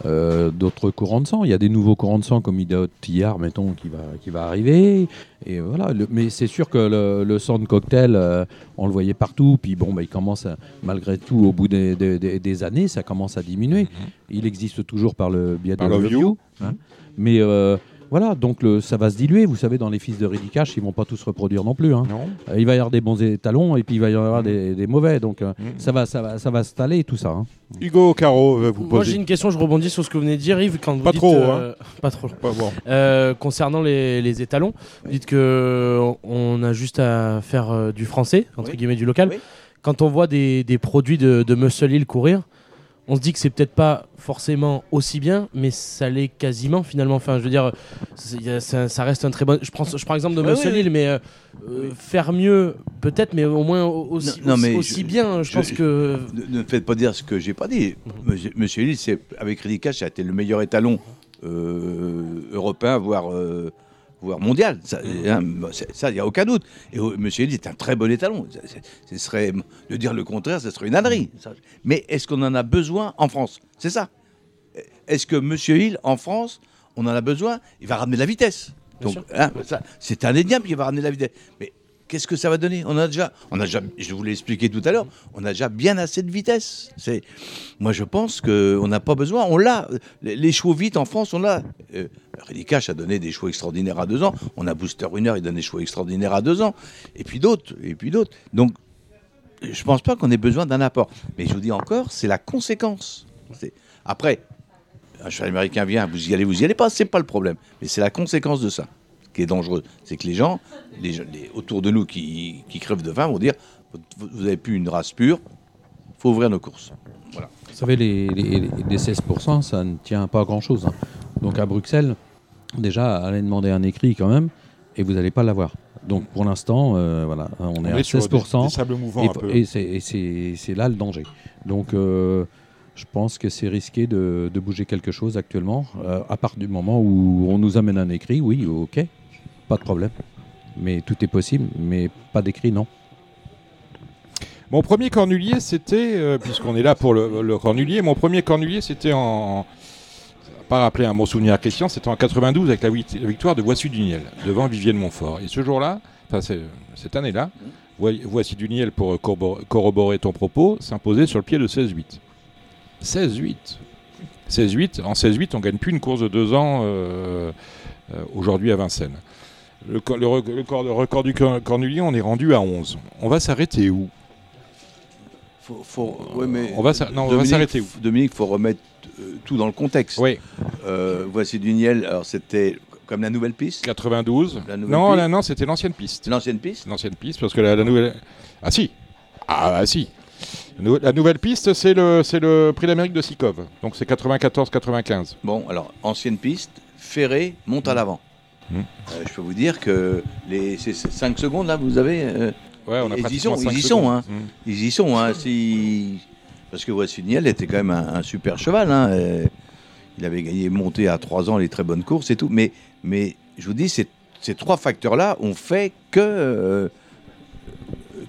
euh, d'autres courants de sang. Il y a des nouveaux courants de sang comme Idaho Tillard, mettons, qui va, qui va arriver. Et voilà. Le- mais c'est sûr que le, le sang de cocktail, euh, on le voyait partout. Puis bon, bah, il commence à- malgré tout, au bout des, des- années, ça commence à diminuer. Il existe toujours par le biais de Par Love Love You. You, hein. Mais euh, voilà, donc le- ça va se diluer. Vous savez, dans les fils de Ridicash, ils vont pas tous se reproduire non plus. hein. Non Euh, Il va y avoir des bons étalons et puis il va y avoir des, des mauvais. Donc euh, Mm. ça va, ça va, ça va s'installer tout ça. hein. Hugo Caro veut vous Moi j'ai une question, je rebondis sur ce que vous venez de dire Yves quand vous Pas dites, trop, euh, pas trop. Pas bon. Euh, concernant les, les étalons, vous dites que euh, on a juste à faire euh, du français entre Oui. guillemets du local. Oui. Quand on voit des, des produits de, de Muscle Hill courir, on se dit que c'est peut-être pas forcément aussi bien, mais ça l'est quasiment finalement. Enfin, je veux dire, ça, ça reste un très bon. Je prends, je prends l'exemple de oui. Hill, mais euh, euh, faire mieux peut-être, mais au moins au- aussi, Non, non, aussi, mais aussi je- bien. Je, je- pense que Ne, ne faites pas dire ce que j'ai pas dit. Monsieur, Monsieur Hill, c'est avec Ridicach, ça a été le meilleur étalon euh, européen, voire, euh, voire mondial. Ça, hein, bah, il n'y a aucun doute. Et euh, Monsieur Hill est un très bon étalon. Ça- Ce serait de dire le contraire, ce serait une ânerie. Ça. Mais est-ce qu'on en a besoin en France? C'est ça. Est-ce que Monsieur Hill en France, on en a besoin? Il va ramener de la vitesse. Bien Donc, hein, c'est indéniable qu'il va ramener de la vitesse. Mais qu'est-ce que ça va donner? On a déjà, on a déjà, je vous l'ai expliqué tout à l'heure, on a déjà bien assez de vitesse. C'est, moi je pense qu'on n'a pas besoin, on l'a. Les, les chevaux vite en France, on l'a. Euh, a donné des chevaux extraordinaires à deux ans. On a Booster Winner, il donne des chevaux extraordinaires à deux ans. Et puis d'autres, et puis d'autres. Donc, je pense pas qu'on ait besoin d'un apport. Mais je vous dis encore, c'est la conséquence. Après, un cheval américain vient, vous y allez, vous y allez pas, c'est pas le problème. Mais c'est la conséquence de ça qui est dangereux. C'est que les gens, les, autour de nous qui, qui crèvent de faim vont dire vous, vous avez plus une race pure, faut ouvrir nos courses. Voilà. Vous savez, les, les- les 16%, ça ne tient pas à grand-chose. hein. Donc à Bruxelles, déjà, allez demander un écrit quand même, et vous n'allez pas l'avoir. Donc pour l'instant, euh, voilà, on est On à est sur des, 16%. des sables mouvants Et, c'est- là le danger. Donc, euh, je pense que c'est risqué de, de bouger quelque chose actuellement. Euh, à part du moment où on nous amène un écrit, oui, ok, pas de problème. Mais tout est possible, mais pas d'écrit, non. Mon premier cornulier, c'était, euh, puisqu'on est là pour le, le cornulier, mon premier cornulier, c'était en pas rappeler un bon souvenir à Christian, c'était en 92 avec la vi- victoire de Voici du Niel devant Vivienne Montfort. Et ce jour-là, enfin cette année-là, Voi- Voici du Niel pour corrobo- corroborer ton propos, s'imposait sur le pied de 16-8. 16-8. 16-8. En 16-8, on gagne plus une course de deux ans euh, euh, aujourd'hui à Vincennes. Le, co- le rec- le cor- le record du Cor- Cornulien, on est rendu à 11. On va s'arrêter où? Faut- faut- ouais, mais On va s'arrêter où? Dominique, faut remettre euh, tout dans le contexte. Oui, Euh, voici du Niel. Alors c'était comme la nouvelle piste? 92. La nouvelle Non, piste. non, c'était l'ancienne piste. L'ancienne piste? L'ancienne piste, parce que la, la nouvelle. Ah si Ah ah, si La nou- La nouvelle piste, c'est le, c'est le prix d'Amérique de Sikov. Donc c'est 94-95. Bon, alors ancienne piste, ferré, monte à l'avant. Mm. Euh, je peux vous dire que les 5 secondes là, vous avez. euh, Ouais, on a Ils y sont, ils y sont, hein. Mm. Ils y sont, hein, si... parce que Voici Niel était quand même un, un super cheval. hein, euh, il avait gagné, monté à 3 ans les très bonnes courses et tout. Mais, mais je vous dis, ces, ces trois facteurs-là ont fait que, euh,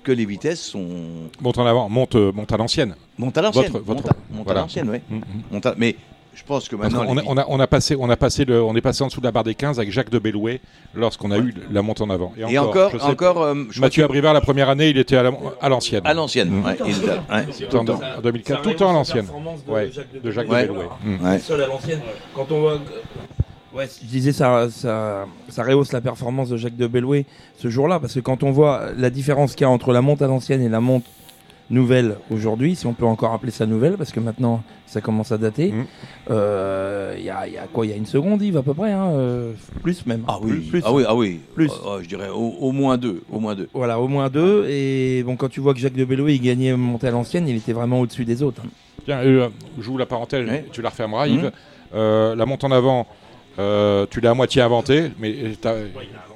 que les vitesses sont... Monte en avant, monte, euh, monte à l'ancienne. montent à l'ancienne. Votre- votre- montent à, l'ancienne, oui. Mm, mm. À- Mais je pense que maintenant... a, on a- on a passé, on a passé le, on est passé en dessous de la barre des 15 avec Jacques de Bellouet lorsqu'on a eu la montée en avant. Et encore, je sais- encore euh, je Mathieu Abrivard, la première année, il était à la- à l'ancienne. à l'ancienne. Mm. ouais, il- ouais, Tout en, le temps. en 2004, tout le temps à l'ancienne. De Ouais, Jacques de de Jacques de Bellouet. Mm. Ouais. seul à l'ancienne. Quand on voit. Ouais, je disais, ça, ça, ça rehausse la performance de Jacques de Bellouet ce jour-là, parce que quand on voit la différence qu'il y a entre la monte à l'ancienne et la monte nouvelle aujourd'hui, si on peut encore appeler ça nouvelle, parce que maintenant ça commence à dater, euh, il y, a, il y a quoi Il y a une seconde, Yves, à peu près, hein, euh, plus même. Ah oui, Plus, plus. ah oui, ah oui. Plus. Oh, oh, je dirais au, au moins deux, au moins deux. Voilà, au moins deux. Et bon, quand tu vois que Jacques de Bellouet il gagnait monté à l'ancienne, il était vraiment au-dessus des autres. Tiens, euh, j'ouvre la parenthèse, tu la refermeras, Mhm. Yves. Euh, la monte en avant, euh, tu l'as à moitié inventée, mais tu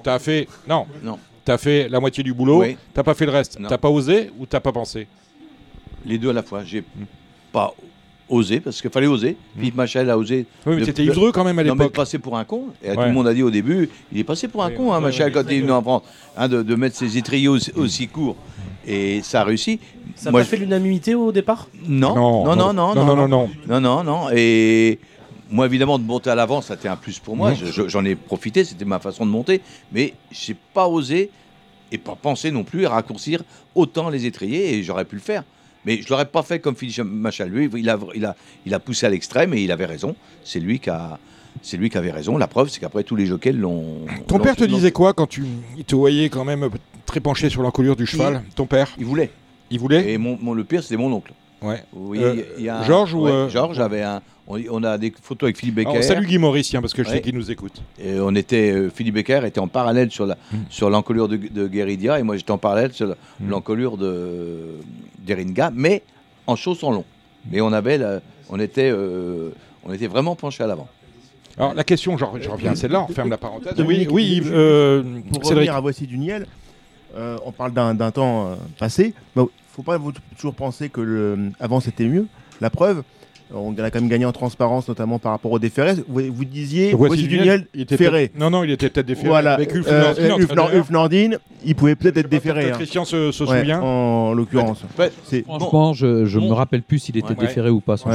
as, fait. Non, Non. tu as fait la moitié du boulot, Oui. t'as pas fait le reste. Non. T'as pas osé ou t'as pas pensé? Les deux à la fois. J'ai pas osé, parce qu'il fallait oser. Philippe Machel a osé. Oui, mais le- ivreux quand même à Non, mais l'époque. passer pour un con. Et tout le monde a dit au début, il est passé pour un Oui, con, hein, ouais, Machel, ouais, quand il est venu en France, hein, de, de mettre ses étriers aussi, aussi courts. Et ça a réussi. Ça n'a pas fait l'unanimité au départ? Non, non, non, non, non, non, non, non. Non, non, non. Et moi, évidemment, de monter à l'avant, ça c'était un plus pour moi. Je- je- J'en ai profité, c'était ma façon de monter. Mais j'ai pas osé et pas pensé non plus à raccourcir autant les étriers et j'aurais pu le faire. Mais je l'aurais pas fait comme Philippe Machal. Lui, il a, il a, il a poussé à l'extrême et il avait raison. C'est lui qui a. C'est lui qui avait raison. La preuve, c'est qu'après tous les jockeys l'ont. Ton père te disait quoi quand tu il te voyait quand même très penché sur l'encolure du cheval Ton père, Il voulait. il voulait? Et mon, mon- le pire, c'était mon oncle. Ouais. Oui, Euh, il y a un- Georges ou, ouais, euh, Georges avait un. On, on a des photos avec Philippe Becker. Alors, salut Guy Maurice, tiens, parce que je sais qu'il nous écoute. Et on était, euh, Philippe Becker était en parallèle sur la Mm. sur l'encolure de, de Gueridia et moi j'étais en parallèle sur la- Mm. l'encolure de d'Eringa, mais en chaussons longs. Mais on avait, la- on était, euh, on était vraiment penché à l'avant. Alors la question, je, je reviens à celle-là, on ferme la parenthèse. Oui, Dominique, oui, Yves, euh, Pour Cédric. revenir à Voici du Niel, euh, on parle d'un d'un temps euh, passé. Faut pas vous- toujours penser que le, avant c'était mieux. La preuve, on a quand même gagné en transparence, notamment par rapport au déféré. Vous, vous disiez Voici, du Niel, il était ferré. Non, non, il était peut-être déféré. Voilà. Avec Ulf Euh, euh, Ulf. Ulf il pouvait peut-être être déféré. que hein. Christian se, se Ouais, souvient. en l'occurrence. Ouais. C'est Franchement, je, je bon. me rappelle plus s'il était Ouais. déféré ou pas son.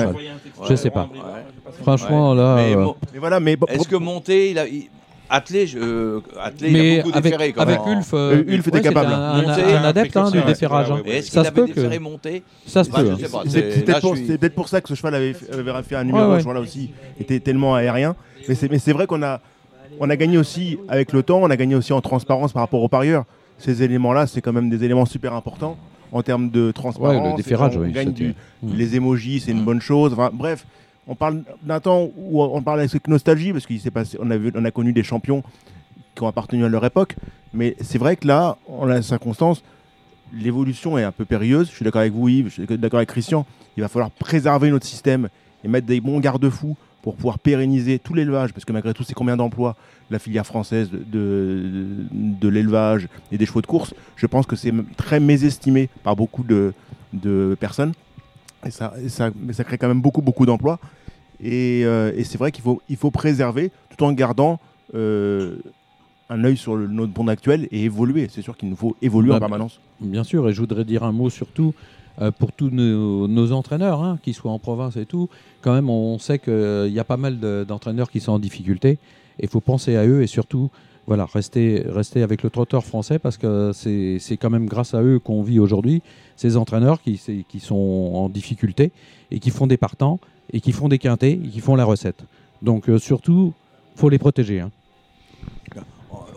Je sais pas. Ouais. Franchement, là. Mais euh, bon, Mais voilà, mais est-ce que monter, il a, il- attelé, je- euh, attelé, il mais a beaucoup avec, déféré quand avec même. Ulf, euh, Euh, Ulf était ouais, capable. Un, un- adepte hein, du ouais, déferrage. ouais, hein. ouais, Et est-ce Ça qu'il se peut avait que. déféré monter Ça se Bah, peut. hein. C'est peut-être pour, ça que ce cheval avait, fait- avait fait un numéro Ouais, ouais. ce jour-là aussi. était tellement aérien. Mais c'est, vrai qu'on a, on a gagné aussi avec le temps, on a gagné aussi en transparence par rapport aux parieurs. Ces éléments-là, c'est quand même des éléments super importants en termes de transparence. Ouais, le déferrage, on oui, gagne du- les émojis, c'est une Mm. bonne chose. Enfin, bref, on parle d'un temps où on parle avec nostalgie parce qu'il s'est passé, on a, connu des champions qui ont appartenu à leur époque. Mais c'est vrai que là, en la circonstance, l'évolution est un peu périlleuse. Je suis d'accord avec vous, Yves, je suis d'accord avec Christian. Il va falloir préserver notre système et mettre des bons garde-fous pour pouvoir pérenniser tout l'élevage, parce que malgré tout, c'est combien d'emplois? La filière française de, l'élevage et des chevaux de course. Je pense que c'est très mésestimé par beaucoup de personnes. Et ça, et ça, mais ça crée quand même beaucoup, beaucoup d'emplois. Et, euh, et c'est vrai qu'il faut, il faut préserver tout en gardant euh, un œil sur le, notre monde actuel et évoluer. C'est sûr qu'il nous faut évoluer Bah, en permanence. Bien sûr, et je voudrais dire un mot surtout euh, pour tous nos, nos entraîneurs, hein, qu'ils soient en province et tout. Quand même, on sait qu'il y a pas mal de- d'entraîneurs qui sont en difficulté. Il faut penser à eux et surtout, voilà, rester, rester avec le trotteur français parce que c'est quand même grâce à eux qu'on vit aujourd'hui. Ces entraîneurs qui, qui sont en difficulté et qui font des partants et qui font des quintés et qui font la recette. Donc euh, surtout, faut les protéger. hein.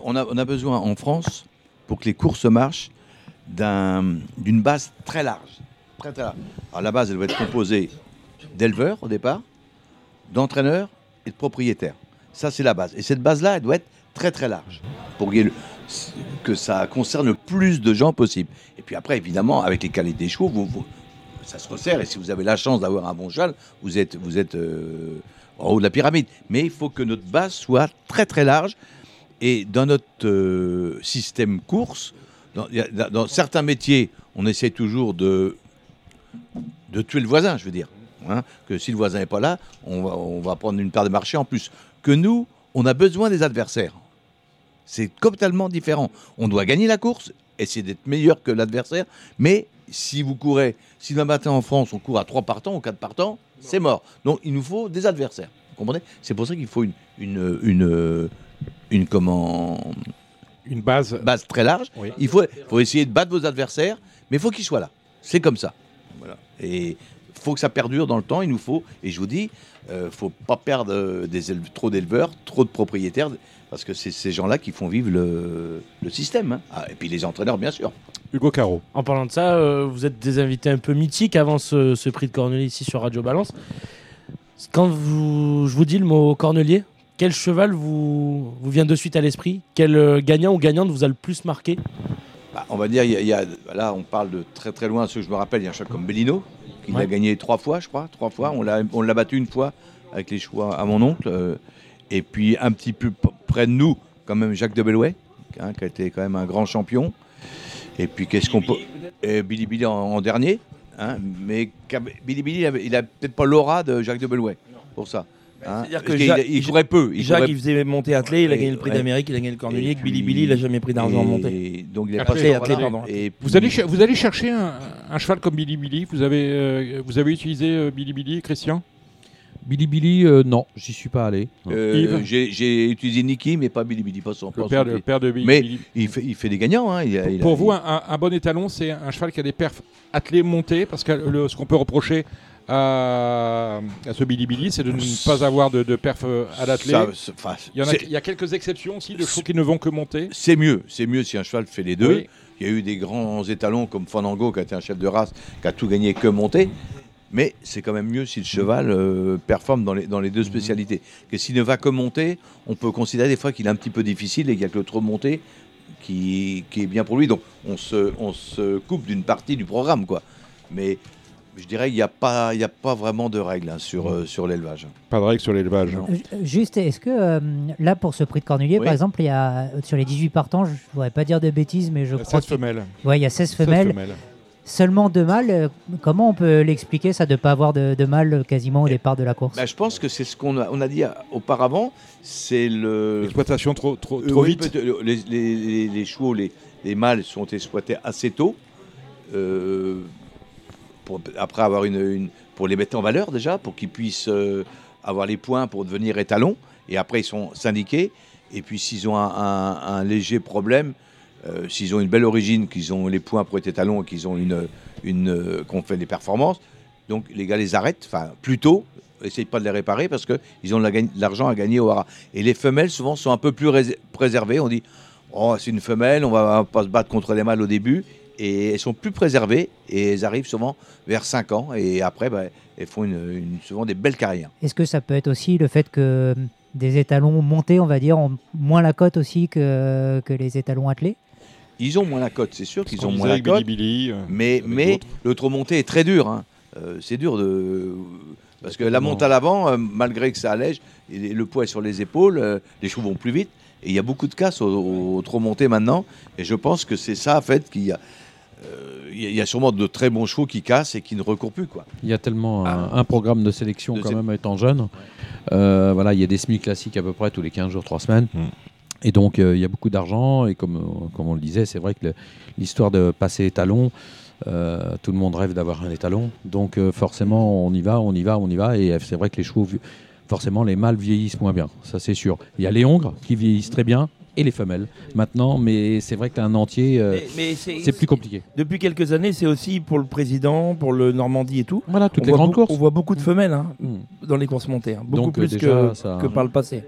on a, on a besoin en France, pour que les courses marchent, d'un- d'une base très large. Très, très. Alors, la base, elle doit être composée d'éleveurs au départ, d'entraîneurs et de propriétaires. Ça, c'est la base. Et cette base-là, elle doit être très très large pour que ça concerne le plus de gens possible. Et puis après, évidemment, avec les qualités des chevaux, ça se resserre. Et si vous avez la chance d'avoir un bon cheval, vous êtes, vous êtes euh, en haut de la pyramide. Mais il faut que notre base soit très très large. Et dans notre euh, système course, dans certains métiers, on essaie toujours de, de tuer le voisin, je veux dire. Hein, que si le voisin n'est pas là, on va, on va prendre une part de marché en plus. Que nous, on a besoin des adversaires. C'est totalement différent. On doit gagner la course, essayer d'être meilleur que l'adversaire, mais si vous courez, si le matin en France, on court à 3 partants ou 4 partants, c'est mort. Donc il nous faut des adversaires. Vous comprenez? C'est pour ça qu'il faut une, une, une, une comment, Une base. base très large. Oui. Il faut, faut essayer de battre vos adversaires, mais il faut qu'ils soient là. C'est comme ça. Voilà. Et faut que ça perdure dans le temps. Il nous faut, et je vous dis, euh, faut pas perdre euh, des trop d'éleveurs, trop de propriétaires, parce que c'est ces gens-là qui font vivre le, le système. hein. Ah, et puis les entraîneurs, bien sûr. Hugo Caro. En parlant de ça, euh, vous êtes des invités un peu mythiques avant ce, ce prix de Cornelier ici sur Radio Balance. Quand vous, je vous dis le mot Cornelier, quel cheval vous, vous vient de suite à l'esprit? Quel euh, gagnant ou gagnante vous a le plus marqué? Bah, on va dire, il y a- y a- là, on parle de très très loin. Ceux que je me rappelle, il y a un cheval comme Bellino, qui Ouais. l'a gagné trois fois, je crois. Trois fois. On l'a on l'a battu une fois avec les choix à mon oncle. euh, et puis un petit peu près de nous, quand même, Jacques de Bellouet, hein, qui a été quand même un grand champion. Et puis qu'est-ce qu'on peut. Et Billy Billy en, en dernier. hein, mais Billy Billy, il il a peut-être pas l'aura de Jacques de Bellouet pour ça. Hein. C'est-à-dire que Jacques- il, courait peu. Il Jacques, courait il faisait monter attelé, il a gagné le prix ouais. d'Amérique, il a gagné le Cornelier, que Billy puis- Billy, il a jamais pris d'argent monter. Donc il a Attelé, pas ce attelé, droit-là. pardon. Et Vous puis- allez, cher- vous allez chercher un, un cheval comme Billy Billy vous avez, euh, vous avez utilisé euh, Billy Billy, Christian? Billy Billy, euh, non, j'y suis pas allé. Euh, Yves? j'ai utilisé Niki, mais pas Billy Billy, pas son Le père de, pied. père de Billy Mais Billy. il fait, il fait des gagnants. Hein. il a- il a- Pour vous, il- un bon étalon, c'est un cheval qui a des perfs attelés montés, parce que le- ce qu'on peut reprocher à, à ce Billy Billy, c'est de ne pas avoir de, de perfs euh, à enfin, Il y, en a, c'est- il y a quelques exceptions aussi de chevaux qui ne vont que monter. C'est mieux, c'est mieux si un cheval fait les deux. Oui. Il y a eu des grands étalons comme Fandango, qui a été un chef de race, qui a tout gagné que monté. Mais c'est quand même mieux si le cheval euh, performe dans les, dans les deux spécialités. Que s'il ne va que monter, on peut considérer des fois qu'il est un petit peu difficile et qu'il n'y a que le trop monté qui, qui est bien pour lui. Donc on se, on se coupe d'une partie du programme. quoi. Mais je dirais qu'il n'y a, pas- y a pas vraiment de règles hein, sur, euh, sur l'élevage. Pas de règle sur l'élevage. Non. Ju- Juste, est-ce que euh, là, pour ce prix de Cornelier, Oui. par exemple, il y a sur les 18 partants, je ne voudrais pas dire de bêtises, mais je Il y a crois 16 qu'il femelles. ouais, il y a 16 16 femelles, seulement deux mâles. euh, Comment on peut l'expliquer, ça, de ne pas avoir de, de mâles euh, quasiment au départ de la course? Bah, je pense que c'est ce qu'on a, on a dit euh, auparavant. C'est le, Exploitation trop, trop, Euh, trop oui, vite. Les, les- les- les chevaux, les, les mâles sont exploités assez tôt. euh, pour, après avoir une, pour les mettre en valeur déjà, pour qu'ils puissent euh, avoir les points pour devenir étalons. Et après, ils sont syndiqués. Et puis, s'ils ont un, léger problème, euh, s'ils ont une belle origine, qu'ils ont les points pour être étalons et qu'ils ont une, une, euh, qu'on fait des performances, donc les gars les arrêtent, enfin plutôt, essayent pas de les réparer parce qu'ils ont de l'argent à gagner au haras. Et les femelles, souvent, sont un peu plus rés- préservées. On dit, oh, c'est une femelle, on va pas se battre contre les mâles au début. Et elles sont plus préservées et elles arrivent souvent vers 5 ans. Et après, bah, elles font une- une- souvent des belles carrières. Est-ce que ça peut être aussi le fait que euh, des étalons montés, on va dire, ont moins la cote aussi que, que les étalons attelés? Ils ont moins la cote, c'est sûr qu'ils ont moins la cote. Billy euh, Mais, le trop monté est très dur. hein. Euh, c'est dur de. Parce que la monte à l'avant, euh, malgré que ça allège, et le poids est sur les épaules, euh, les chevaux vont plus vite. Et il y a beaucoup de casse au, au trop monté maintenant. Et je pense que c'est ça, en fait, qu'il y a. euh, Il y a- il y a sûrement de très bons chevaux qui cassent et qui ne recourent plus. Quoi. Il y a tellement un, Ah. un programme de sélection De quand sé- même étant jeune. Euh, voilà, il y a des semis classiques à peu près tous les 15 jours, 3 semaines. Mm. Et donc euh, il y a beaucoup d'argent et comme, euh, comme on le disait, c'est vrai que l'histoire de passer étalon, Euh, tout le monde rêve d'avoir un étalon. Donc euh, forcément, on y va, on y va, on y va. Et c'est vrai que les chevaux, forcément, les mâles vieillissent moins bien. Ça, c'est sûr. Il y a les hongres qui vieillissent très bien et les femelles maintenant. Mais c'est vrai qu'un entier, euh, c'est plus compliqué. Depuis quelques années, c'est aussi pour le président, pour le Normandie et tout. Voilà, toutes on les voit grandes beaucoup- courses. On voit beaucoup de femelles hein, Mm. dans les courses montées. hein. Beaucoup Donc, plus déjà, que, ça- que par le passé.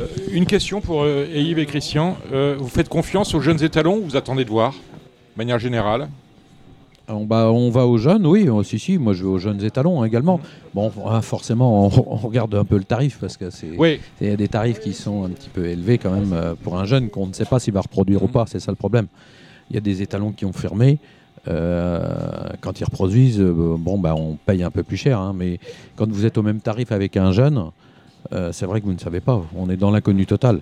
Euh, Une question pour euh, Yves et Christian. Euh, vous faites confiance aux jeunes étalons ou vous attendez de voir, de manière générale? On, bah, on va aux jeunes, oui, oh, si, si, moi je vais aux jeunes étalons hein, également. Bon, ah, forcément, on, *laughs* on regarde un peu le tarif parce que c'est Oui, il y a des tarifs qui sont un petit peu élevés quand même euh, pour un jeune qu'on ne sait pas s'il va reproduire ou pas, c'est ça le problème. Il y a des étalons qui ont fermé. euh, quand ils reproduisent, euh, bon, bah, on paye un peu plus cher, hein, mais quand vous êtes au même tarif avec un jeune, c'est vrai que vous ne savez pas, on est dans l'inconnu total.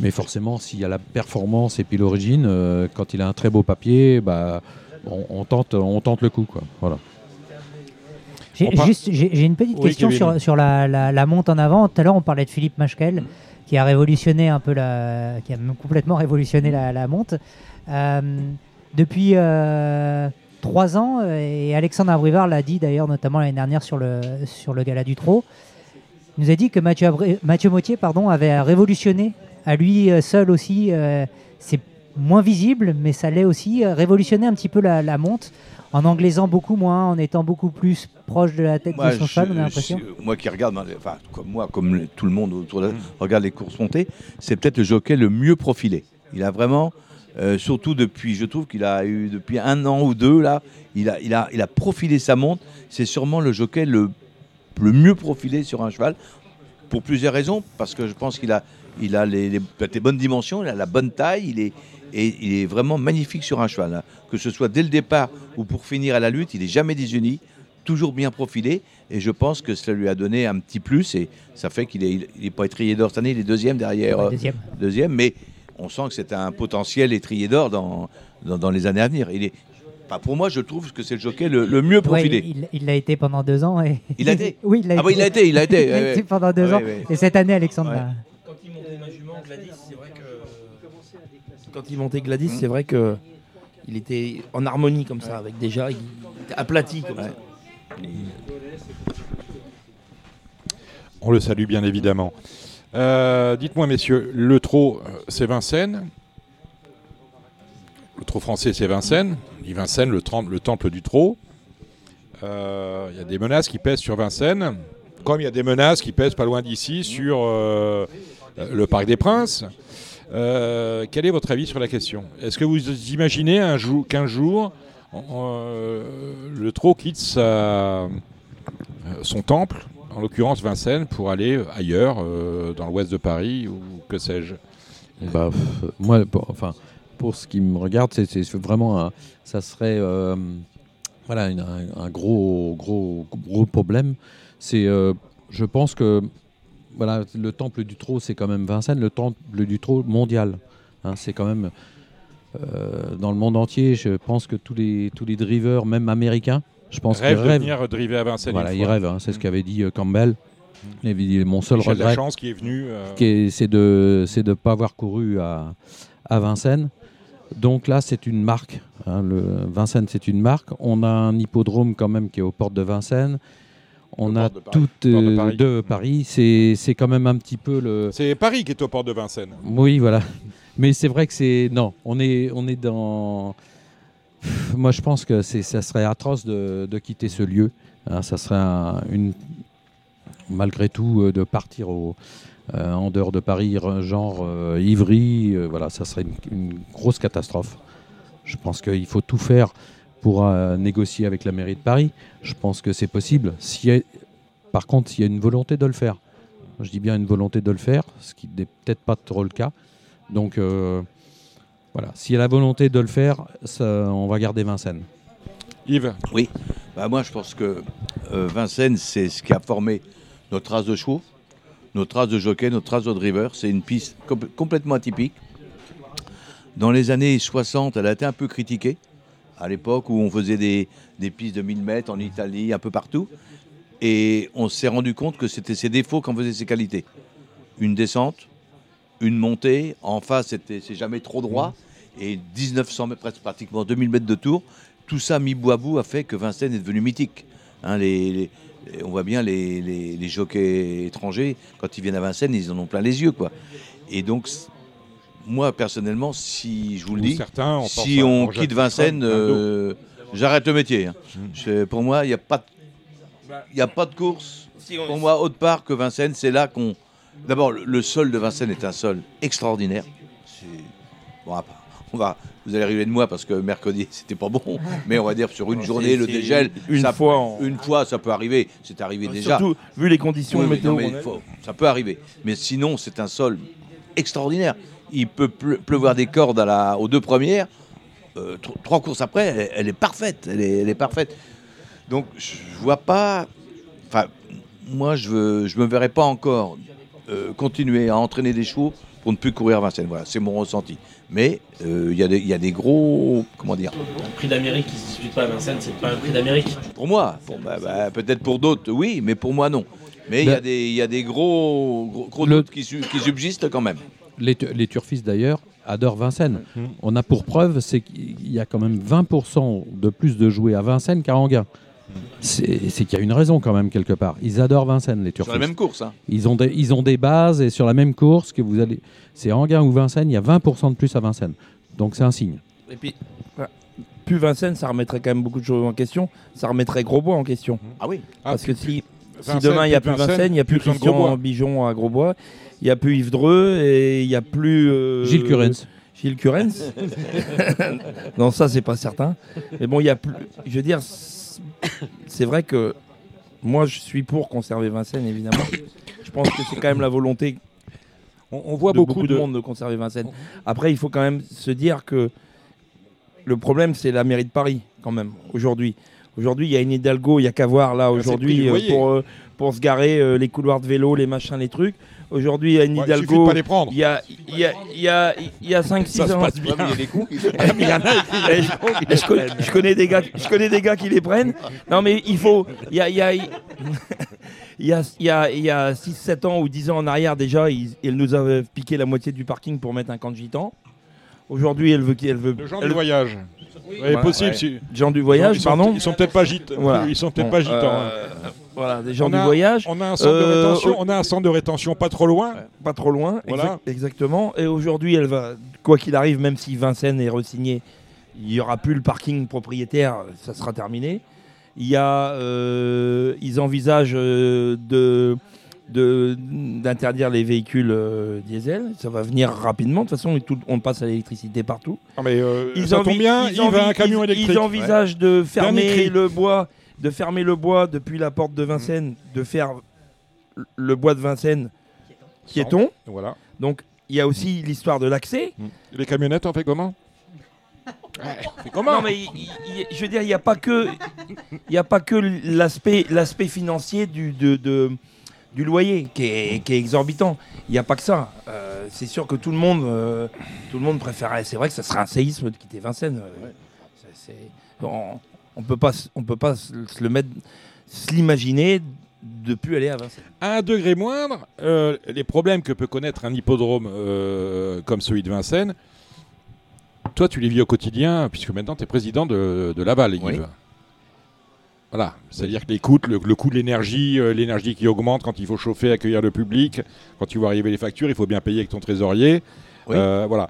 Mais forcément, s'il y a la performance et puis l'origine, quand il a un très beau papier, bah, on, on tente, on tente le coup. Quoi. Voilà. J'ai On par- juste j'ai j'ai une petite Oui, question Kevin. sur, sur la, la- la monte en avant. Tout à l'heure, on parlait de Philippe Machkel, qui a révolutionné un peu la, qui a complètement révolutionné la, la monte. Euh, depuis euh, trois ans, euh, et Alexandre Abrivard l'a dit d'ailleurs, notamment l'année dernière sur le, sur le gala du trot, il nous a dit que Mathieu, Abri- Mathieu Mautier pardon, avait révolutionné à lui seul aussi. euh, C'est moins visible, mais ça l'est aussi, euh, révolutionné un petit peu la, la monte en anglaisant beaucoup moins, en étant beaucoup plus proche de la tête Moi, de son je- cheval, on a l'impression. je- moi qui regarde, enfin, comme moi, comme tout le monde autour de Mm. regarde les courses montées, c'est peut-être le jockey le mieux profilé. Il a vraiment, euh, surtout depuis, je trouve qu'il a eu depuis un an ou deux là, il a, il a, il a profilé sa monte. C'est sûrement le jockey le, le mieux profilé sur un cheval pour plusieurs raisons, parce que je pense qu'il a, il a les, les bonnes dimensions, il a la bonne taille, il est, et il est vraiment magnifique sur un cheval. hein. Que ce soit dès le départ ou pour finir à la lutte, il est jamais désuni, toujours bien profilé, et je pense que cela lui a donné un petit plus, et ça fait qu'il est, il est pas étrier d'or cette année, il est deuxième derrière, Ouais, euh, deuxième. deuxième, mais on sent que c'est un potentiel étrier d'or dans, dans, dans les années à venir. Il est, pour moi, je trouve que c'est le jockey le, le mieux profilé. il il l'a été pendant deux ans. Et... *laughs* Il l'a été *laughs* Oui, il l'a Ah été. oui, il a été, il a été. *laughs* Il l'a ouais, été pendant deux Ouais, ans. ouais. Et cette année, Alexandre Ouais. l'a- Quand il montait ma jument Gladys. Quand il montait Gladys, c'est vrai que. Il était en harmonie comme ça, avec déjà. Il était aplati comme ça. on le salue bien évidemment. Euh, Dites-moi, messieurs, le trot, euh, c'est Vincennes. Le trot français, c'est Vincennes. On dit Vincennes, le, temple du trot. Euh, Il y a des menaces qui pèsent sur Vincennes, comme il y a des menaces qui pèsent pas loin d'ici sur euh, le Parc des Princes. Euh, quel est votre avis sur la question? Est-ce que vous imaginez un jour, qu'un jour, euh, le trot quitte euh, son temple, en l'occurrence Vincennes, pour aller ailleurs, dans l'ouest de Paris ou que sais-je? Bah, moi, pour, enfin, pour ce qui me regarde, c'est vraiment un- ça serait voilà un, un gros gros gros problème. C'est, je pense que voilà, le temple du trot, c'est quand même Vincennes, le temple du trot mondial. Hein, c'est quand même euh, dans le monde entier. Je pense que tous les tous les drivers, même américains, je pense qu'ils Rêve de rêvent. venir driver à Vincennes Voilà, ils rêvent. hein, c'est ce qu'avait dit euh, Campbell. Dit, mon seul Michel regret, Lachance qui est venu. euh, c'est de c'est de pas avoir couru à, à Vincennes. Donc là, c'est une marque. hein, le Vincennes, c'est une marque. On a un hippodrome quand même qui est aux portes de Vincennes. On a de Paris. tout de euh, Paris. C'est quand même un petit peu le. C'est Paris qui est aux portes de Vincennes. Oui, voilà. Mais c'est vrai que c'est non. On est on est dans. Pff, Moi, je pense que ça serait atroce de, de quitter ce lieu. Hein, ça serait un- une malgré tout euh, de partir au, euh, en dehors de Paris, re- genre Ivry, voilà, ça serait une, une grosse catastrophe. Je pense qu'il faut tout faire pour euh, négocier avec la mairie de Paris. Je pense que c'est possible. A- par contre, s'il y a une volonté de le faire, je dis bien une volonté de le faire, ce qui n'est peut-être pas trop le cas. Donc euh, voilà, s'il y a la volonté de le faire, ça- on va garder Vincennes. Yves, Bah, moi, je pense que euh, Vincennes, c'est ce qui a formé notre race de chevaux, notre race de jockey, notre race de driver. C'est une piste compl- complètement atypique. Dans les années 60, elle a été un peu critiquée, à l'époque où on faisait des, pistes de 1000 mètres en Italie, un peu partout. Et on s'est rendu compte que c'était ses défauts qu'en faisaient ses qualités. Une descente, une montée, en face, c'était- c'est jamais trop droit. et 1900 mètres, presque pratiquement 2000 mètres de tour. Tout ça mis bout à bout a fait que Vincennes est devenu mythique. Hein, on voit bien les, jockeys étrangers, quand ils viennent à Vincennes, ils en ont plein les yeux. Et donc, moi, personnellement, si je vous le dis, certains, on si on quitte Vincennes, euh, j'arrête le métier. hein. Mm. Je- pour moi, il n'y a, pas de- il y a pas de course. Si on- Pour moi, autre part que Vincennes, c'est là qu'on. D'abord, le, le sol de Vincennes est un sol extraordinaire. Bon, on va, vous allez arriver de moi parce que mercredi, *laughs* c'était pas bon. Mais on va dire sur une journée, le dégel, une ça- fois en- une fois, ça peut arriver. C'est arrivé déjà. Surtout vu les conditions Oui, météo. non, mais qu'on a. faut- ça peut arriver. Mais sinon, c'est un sol extraordinaire. Il peut pleu- pleuvoir des cordes à la, aux deux premières. Euh, tro- trois courses après, elle, elle est parfaite. Elle est, elle est parfaite. Donc, je vois pas. Enfin, moi, je ne je me verrais pas encore euh, continuer à entraîner des chevaux pour ne plus courir à Vincennes. Voilà, c'est mon ressenti. Mais euh, il y, a des- il y a des gros. Comment dire? Le prix d'Amérique qui se dispute pas à Vincennes, c'est pas un prix d'Amérique. Pour moi, pour- bah, bah, peut-être pour d'autres, oui, mais pour moi, non. Mais il y, a Ben- des- il y a des gros, gros, gros Le- doutes qui subsistent quand même. Les, les turfistes d'ailleurs adorent Vincennes. Mhm. On a pour preuve, c'est qu'il y a quand même 20% de plus de jouets à Vincennes qu'à Anguin. C'est c'est qu'il y a une raison quand même quelque part. Ils adorent Vincennes, les Sur turfistes. la même course. Hein. Ils ont, des, ils ont des bases et sur la même course que vous allez. C'est Anguin ou Vincennes, il y a 20% de plus à Vincennes. Donc c'est un signe. Et puis, voilà. plus Vincennes, ça remettrait quand même beaucoup de choses en question. Ça remettrait Grosbois en question. Ah oui. Ah, Parce que si, demain il n'y a plus Vincennes, il n'y a plus plus Christian. Bijon à Grosbois, il n'y a plus Yves Dreux et il n'y a plus. euh, Gilles Curens. Gilles Curens. *laughs* non, ça, c'est pas certain. Mais bon, il y a plus. Je veux dire, c'est- vrai que moi, je suis pour conserver Vincennes, évidemment. Je pense que c'est quand même la volonté On, on voit de beaucoup, de... monde de conserver Vincennes. Après, il faut quand même se dire que le problème, c'est la mairie de Paris, quand même, aujourd'hui. Aujourd'hui, il y a une Hidalgo, il n'y a qu'à voir là, Ah, aujourd'hui, euh, pour, euh, pour se garer, euh, les couloirs de vélo, les machins, les trucs. Aujourd'hui, il y a une Ouais, il suffit de pas les prendre. Il y a, il y a, il y a, il y a 5-6 Ça se ans. passe bien. il y a des coups. Ah, mais il y en a qui- Et je, connais, je connais des gars, je connais des gars qui les prennent. Non, mais il faut. Il y a, il y a, il y a, il y a, il y a 6-7 ans ou 10 ans en arrière, déjà, ils, elle nous avaient piqué la moitié du parking pour mettre un camp de gitans. Aujourd'hui, elle veut. Elle veut Le genre elle- du voyage. Oui, Ouais, possible. ouais. si- gens du voyage, ils sont, pardon. Ils sont peut-être pas gitans. Voilà. Ils sont peut-être Bon, pas gitans. hein. Voilà, des gens On du a- voyage. On a un centre de Euh, rétention. On a un centre de rétention pas trop loin. pas trop loin. Voilà. exact- exactement. Et aujourd'hui, elle va, quoi qu'il arrive, même si Vincennes est resigné, il n'y aura plus le parking propriétaire, ça sera terminé. Il y a, euh, ils envisagent euh, de de- d'interdire les véhicules euh, diesel. Ça va venir rapidement. De toute façon, tout- on passe à l'électricité partout. Ah, mais euh, Ils ça envi- tombe bien. ils Il va un camion ils- électrique. Ils envisagent de fermer le bois, de fermer le bois depuis la porte de Vincennes, de faire le bois de Vincennes piéton. Voilà. Donc il y a aussi l'histoire de l'accès. Et Les camionnettes, on fait comment Ouais, on fait comment Non mais je veux dire, il n'y a pas que, il y a pas que l'aspect, l'aspect financier du, de, de- du loyer qui est, qui est exorbitant. Il n'y a pas que ça. Euh, c'est sûr que tout le monde, euh, tout le monde préférait. C'est vrai que ça serait un séisme de quitter Vincennes. euh, c'est- c'est- on, on peut pas, on peut pas se se le mettre, se l'imaginer de plus aller à Vincennes. À un degré moindre, euh, les problèmes que peut connaître un hippodrome euh, comme celui de Vincennes, toi tu les vis au quotidien, puisque maintenant tu es président de, de Laval, Yves. Oui. Voilà, c'est-à-dire que les coûts, le, le coût de l'énergie, euh, l'énergie qui augmente quand il faut chauffer, accueillir le public, quand tu vois arriver les factures, il faut bien payer avec ton trésorier. Oui. Euh, voilà.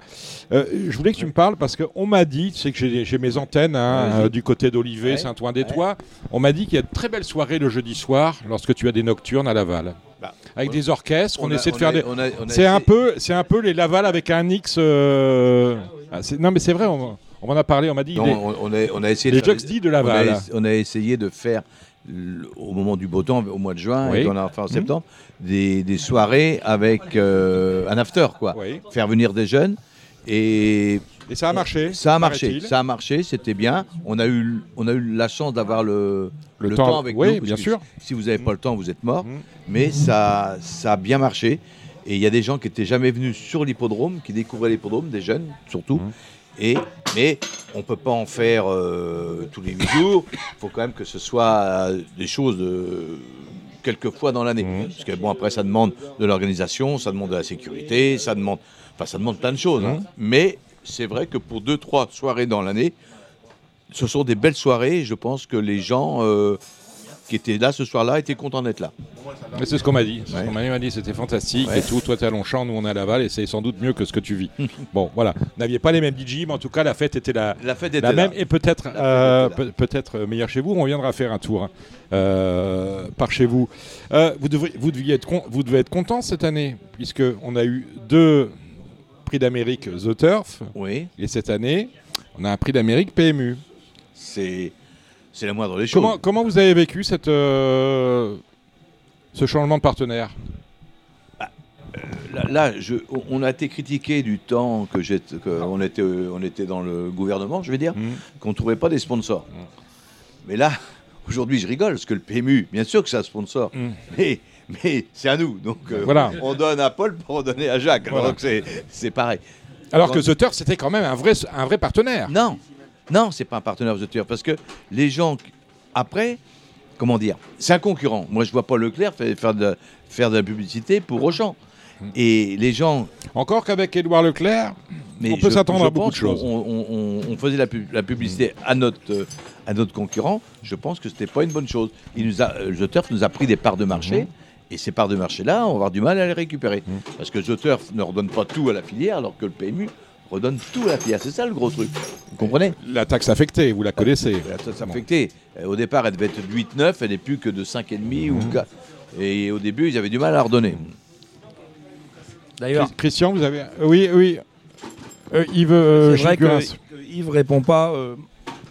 Euh, je voulais que tu me parles parce qu'on m'a dit, tu sais que j'ai mes antennes hein, euh, du côté d'Olivet, Ouais. Saint-Ouen-des-Tois. On m'a dit qu'il y a de très belles soirées le jeudi soir lorsque tu as des nocturnes à Laval. Bah, avec on- des orchestres, on, a- essaie de faire a- des. C'est un peu, c'est un peu les Laval avec un X. ah, non mais c'est vrai, on, on m'en a parlé, on m'a dit Non, les, on, a, on a essayé les de Jocks de on a, Laval. on a essayé de faire au moment du beau temps, au mois de juin, Oui. et on a fait en Mhm. septembre, des, des soirées avec euh, un after, quoi. Oui. Faire venir des jeunes. Et Et ça a marché. ça a marché, ça a marché, c'était bien. On a eu, on a eu la chance d'avoir le, Le le, temps, temps, avec oui, nous. bien sûr. Si vous n'avez pas le temps, vous êtes mort. Mhm. Mais ça, ça a bien marché. Et il y a des gens qui n'étaient jamais venus sur l'hippodrome, qui découvraient l'hippodrome, des jeunes surtout. Mhm. Et, mais on ne peut pas en faire euh, tous les huit jours. Il faut quand même que ce soit euh, des choses de quelques fois dans l'année. Mhm. Parce que bon, après, ça demande de l'organisation, ça demande de la sécurité, ça demande, enfin, ça demande plein de choses. hein. Mhm. Mais c'est vrai que pour deux, trois soirées dans l'année, ce sont des belles soirées. Je pense que les gens euh, qui étaient là ce soir-là étaient contents d'être là. Mais C'est ce qu'on m'a dit. C'est ce Ouais. qu'on m'a dit, c'était fantastique Ouais. et tout. Toi, t'es à Longchamp, nous, on est à Laval et c'est sans doute mieux que ce que tu vis. *laughs* bon, voilà. N'aviez pas les mêmes DJ, mais en tout cas, la fête était la, La fête était la là. même et peut-être euh, était là. peut- peut-être meilleure chez vous. On viendra faire un tour hein, euh, par chez vous. Euh, vous, devriez, vous, deviez être con- vous devez être content cette année, puisque on a eu deux prix d'Amérique The Turf Oui, et cette année, on a un prix d'Amérique PMU. c'est c'est la moindre des choses. Comment, comment vous avez vécu cette, euh, ce changement de partenaire Là, là, je- on a été critiqué du temps que j'étais, que on était, on était dans le gouvernement, je vais dire, Mhm. qu'on ne trouvait pas des sponsors. Mhm. Mais là, *laughs* aujourd'hui, je rigole, parce que le PMU, bien sûr que c'est un sponsor, Mhm. mais, mais c'est à nous. Donc, euh, Voilà. on donne à Paul pour donner à Jacques. Voilà. Donc, c'est pareil. Alors que The Turf, c'était quand même un vrai, un vrai partenaire. Non, non, c'est pas un partenaire de Turf, parce que les gens, après, comment dire, c'est un concurrent. Moi, je vois pas Leclerc faire, de, faire de la publicité pour Auchan. Et les gens, Encore qu'avec Édouard Leclerc, Mais On peut s'attendre à beaucoup de choses. On, on- on faisait la, pub- la publicité à notre, euh, à notre concurrent. Je pense que c'était pas une bonne chose. Il nous a, euh, The Turf nous a pris des parts de marché. Mhm. Et ces parts de marché-là, on va avoir du mal à les récupérer. Mhm. Parce que The Turf ne redonne pas tout à la filière, alors que le PMU redonne tout à la filière. C'est ça le gros truc. Vous comprenez la taxe affectée, vous la connaissez. La taxe affectée. Euh, Au départ, elle devait être de 8-9, elle n'est plus que de 5,5 Mhm. ou 4. Et au début, ils avaient du mal à redonner. D'ailleurs, Chris- Christian, vous avez. euh, oui, oui. Euh, Yves euh, c'est vrai que, Yves répond pas euh,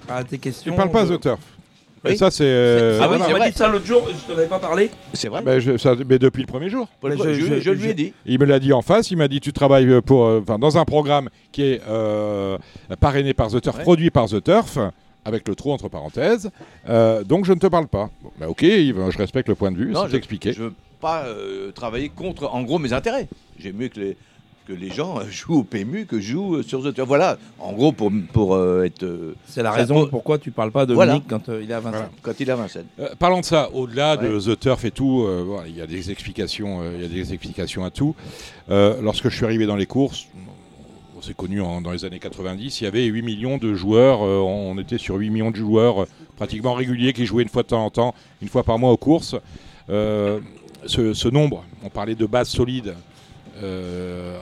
à tes questions. Tu parles pas The Turf. Oui. Et ça, c'est. euh, Ah oui, on m'a dit ça l'autre jour, je t'en avais pas parlé. C'est vrai. ben, je- ça- mais depuis le premier jour. Le- je- je, je- je lui ai dit. Il me l'a dit en face. Il m'a dit tu travailles pour, euh, dans un programme qui est euh, parrainé par The Turf, Ouais. produit par The Turf, avec le trou entre parenthèses. Euh, donc je ne te parle pas. Bon, ben, ok, Yves, je respecte le point de vue. Non, C'est je- expliqué. Je veux pas euh, travailler contre, en gros, mes intérêts. J'aime mieux que les, que les gens euh, *laughs* jouent au PMU que jouent euh, sur The Turf. Voilà, en gros, pour, pour euh, être. C'est la raison pourquoi tu parles pas de Voilà. Quand euh, il est à Vincennes. Voilà. quand il est à Vincennes. Euh, parlons de ça, au-delà de. The Turf et tout, euh, voilà, il y a des explications, il y a des explications à tout. Euh, lorsque je suis arrivé dans les courses, on s'est connu en- dans les années 90, il y avait 8 millions de joueurs, euh, on était sur 8 millions de joueurs euh, pratiquement réguliers qui jouaient une fois de temps en temps, une fois par mois aux courses. Euh, ce, ce nombre, on parlait de base solide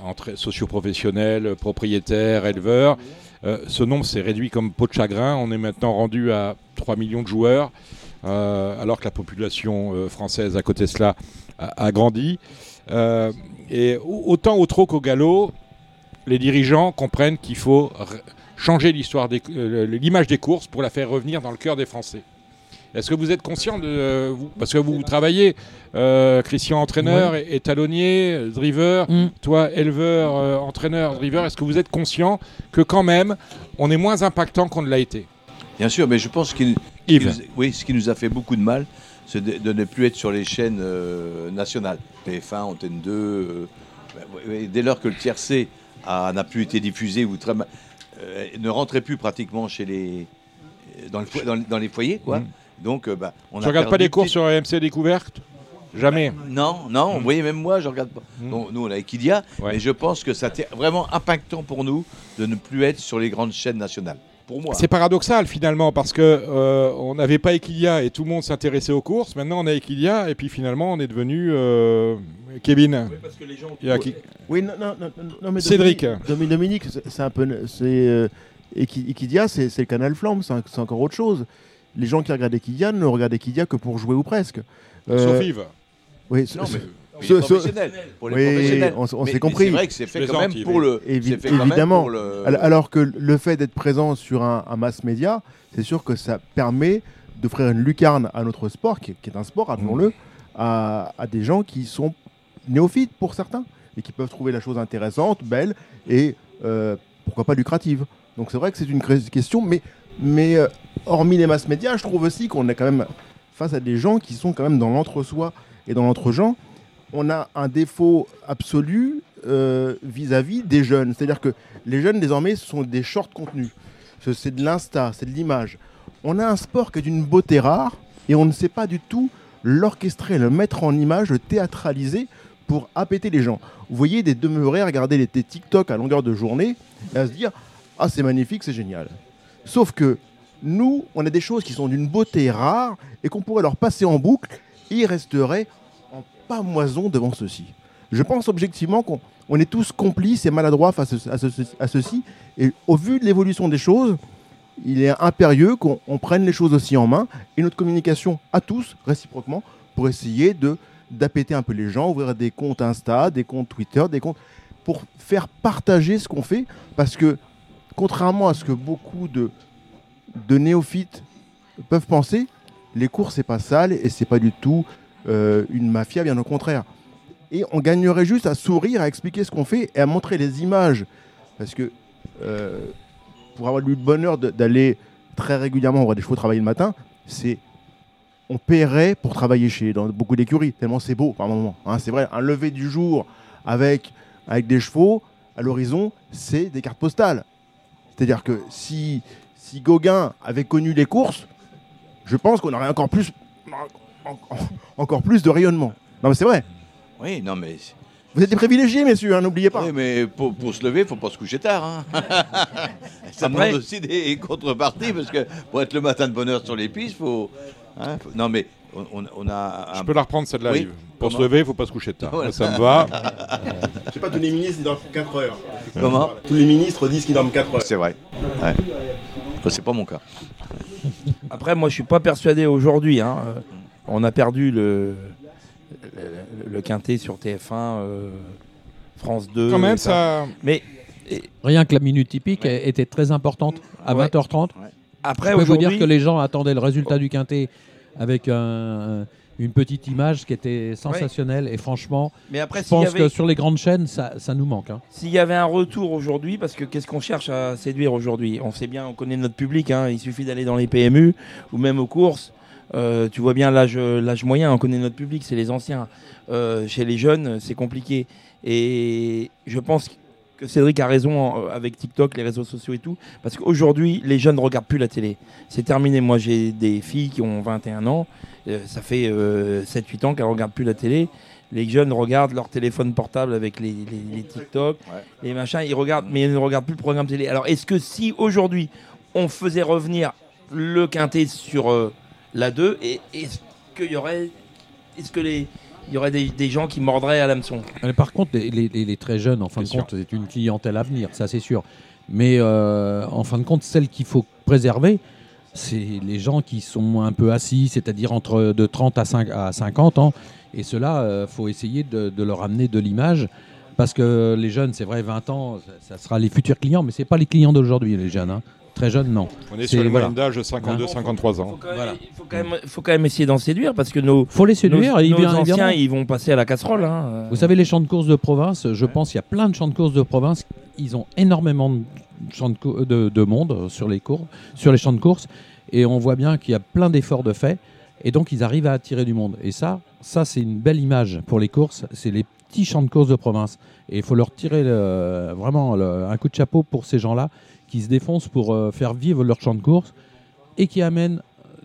entre socioprofessionnels, propriétaires, éleveurs. Euh, ce nombre s'est réduit comme peau de chagrin. On est maintenant rendu à 3 millions de joueurs, euh, alors que la population euh, française à côté de cela a, grandi. Euh, et au- autant au trot qu'au galop, les dirigeants comprennent qu'il faut changer l'histoire euh, l'image des courses pour la faire revenir dans le cœur des Français. Est-ce que vous êtes conscient de euh, vous- parce que vous travaillez, euh, Christian entraîneur et, et talonnier, euh, driver, Mm. toi éleveur, euh, entraîneur, driver, est-ce que vous êtes conscient que quand même on est moins impactant qu'on ne l'a été? Bien sûr, mais je pense qu'il. Oui, ce qui nous a fait beaucoup de mal, c'est de, de ne plus être sur les chaînes euh, nationales. TF1, Antenne 2. euh, bah, dès lors que le tiercé a- n'a plus été diffusé ou très euh, ne rentrait plus pratiquement chez les. dans, le dans, dans les foyers, quoi. Mm. Donc, euh, bah, on Tu a regardes pas les courses petit- sur AMC Découverte Jamais. Non, non, vous voyez, même moi, je regarde pas. Mm. Bon, nous, on a Equidia, Ouais. mais je pense que ça été vraiment impactant pour nous de ne plus être sur les grandes chaînes nationales. Pour moi. C'est paradoxal finalement parce que euh, on n'avait pas Equilia et tout le monde s'intéressait aux courses. Maintenant on a Equilia et puis finalement on est devenu euh, Kevin. Il y a qui- Oui, non, non, non, non, non, mais Cédric. Dominique, Domi- Dominique, c'est un peu. C'est, euh, Equi- Equidia, c'est le canal Flamme, c'est encore autre chose. Les gens qui regardent Equidia ne regardent Equidia que pour jouer ou presque. Euh, Sauf Yves. Oui, Non, mais ce- professionnels. Pour les Oui, professionnels. on s'est compris. C'est vrai que c'est fait quand même pour le. Évi- c'est fait quand même évidemment. pour le- Al- Alors que le fait d'être présent sur un, un mass média, c'est sûr que ça permet d'offrir une lucarne à notre sport, qui est, qui est un sport, rappelons-le, à, à des gens qui sont néophytes pour certains et qui peuvent trouver la chose intéressante, belle et euh, pourquoi pas lucrative. Donc c'est vrai que c'est une question, mais, mais euh, hormis les mass médias, je trouve aussi qu'on est quand même face à des gens qui sont quand même dans l'entre-soi et dans l'entre-gens. On a un défaut absolu euh, vis-à-vis des jeunes. C'est-à-dire que les jeunes, désormais, sont des short contenus. Ce- C'est de l'insta, c'est de l'image. On a un sport qui est d'une beauté rare et on ne sait pas du tout l'orchestrer, le mettre en image, le théâtraliser pour appéter les gens. Vous voyez des demeurés à regarder les TikTok à longueur de journée et à se dire Ah, c'est magnifique, c'est génial. Sauf que nous, on a des choses qui sont d'une beauté rare et qu'on pourrait leur passer en boucle et ils resteraient en pamoison devant ceci. Je pense objectivement qu'on on est tous complices et maladroits face à, ce- à ceci. Et au vu de l'évolution des choses, il est impérieux qu'on on prenne les choses aussi en main et notre communication à tous, réciproquement, pour essayer de un peu les gens, ouvrir des comptes Insta, des comptes Twitter, des comptes pour faire partager ce qu'on fait. Parce que, contrairement à ce que beaucoup de, de néophytes peuvent penser, les cours, c'est pas sale et c'est pas du tout euh, une mafia, bien au contraire. Et on gagnerait juste à sourire, à expliquer ce qu'on fait et à montrer les images. Parce que euh, pour avoir eu le bonheur d'aller très régulièrement voir des chevaux travailler le matin, c'est on paierait pour travailler chez dans beaucoup d'écuries, tellement c'est beau par moment. hein. c'est vrai, un lever du jour avec, avec des chevaux à l'horizon, c'est des cartes postales. C'est-à-dire que si, si Gauguin avait connu les courses, je pense qu'on aurait encore plus, en- en- encore plus de rayonnement. Non mais c'est vrai. Oui, non, mais. Vous êtes des privilégiés, messieurs, hein, n'oubliez pas. Oui, mais pour, pour se lever, il faut pas se coucher tard. hein. *laughs* Ça Après- demande aussi des contreparties, parce que pour être le matin de bonne heure sur les pistes, faut. hein, faut- Non, mais on, a. un- Je peux la reprendre celle-là, Oui. Pour se lever, il faut pas se coucher de tard. Voilà. Ça me va. Je sais pas, tous les ministres ils dorment 4 heures. Comment Tous les ministres disent qu'ils dorment 4 heures. C'est vrai. Ouais. Enfin, C'est pas mon cas. *laughs* Après, moi, je suis pas persuadé aujourd'hui. hein, euh, On a perdu le, le, le quintet sur TF1, euh, France 2. Quand même, ça. Mais Rien que la minute typique Ouais. était très importante à Ouais. 20h30. après, Je peux vous dire que les gens attendaient le résultat du quintet avec un- une petite image qui était sensationnelle et franchement, mais après, je y pense avait- que sur les grandes chaînes, ça, ça nous manque. hein. S'il y avait un retour aujourd'hui, parce que qu'est-ce qu'on cherche à séduire aujourd'hui? On sait bien, on connaît notre public, hein, il suffit d'aller dans les PMU ou même aux courses. Euh, tu vois bien l'âge l'âge moyen, on connaît notre public, c'est les anciens. Euh, chez les jeunes, c'est compliqué. Et je pense que Cédric a raison euh, avec TikTok, les réseaux sociaux et tout, parce qu'aujourd'hui, les jeunes ne regardent plus la télé. C'est terminé. Moi, j'ai des filles qui ont 21 ans, euh, ça fait 7-8 ans qu'elles ne regardent plus la télé. Les jeunes regardent leur téléphone portable avec les, les- les TikTok, Ouais. les machins, ils regardent, mais ils ne regardent plus le programme télé. Alors, est-ce que si aujourd'hui on faisait revenir le quintet sur euh, la 2, et est-ce qu'il y aurait, est-ce que les, il y aurait des, des gens qui mordraient à l'hameçon Mais par contre, les, les- les- les très jeunes, en fin de sûr. compte, c'est une clientèle à venir, ça c'est sûr. Mais euh, en fin de compte, celle qu'il faut préserver, c'est les gens qui sont un peu assis, c'est-à-dire entre de 30 à, 5 à 50 ans. Et cela, il faut essayer de, de leur amener de l'image. Parce que les jeunes, c'est vrai, 20 ans, ça, ça sera les futurs clients, mais ce n'est pas les clients d'aujourd'hui, les jeunes. hein. Très jeunes, non. On est sur le voilà. d'âge de 52-53 ans. Voilà. il faut quand même, faut quand même essayer d'en séduire parce que nos, faut les séduire. nos, et nos bien anciens, ils vont passer à la casserole. hein. Vous savez, les champs de course de province, je pense qu'il y a plein de champs de course de province. Ils ont énormément de, champs de, cou- de- de monde sur les, cours, sur les champs de course. Et on voit bien qu'il y a plein d'efforts de fait. Et donc, ils arrivent à attirer du monde. Et ça, ça c'est une belle image pour les courses. C'est les petits champs de course de province. Et il faut leur tirer le- vraiment le- un coup de chapeau pour ces gens-là qui se défoncent pour euh, faire vivre leur champ de course et qui amènent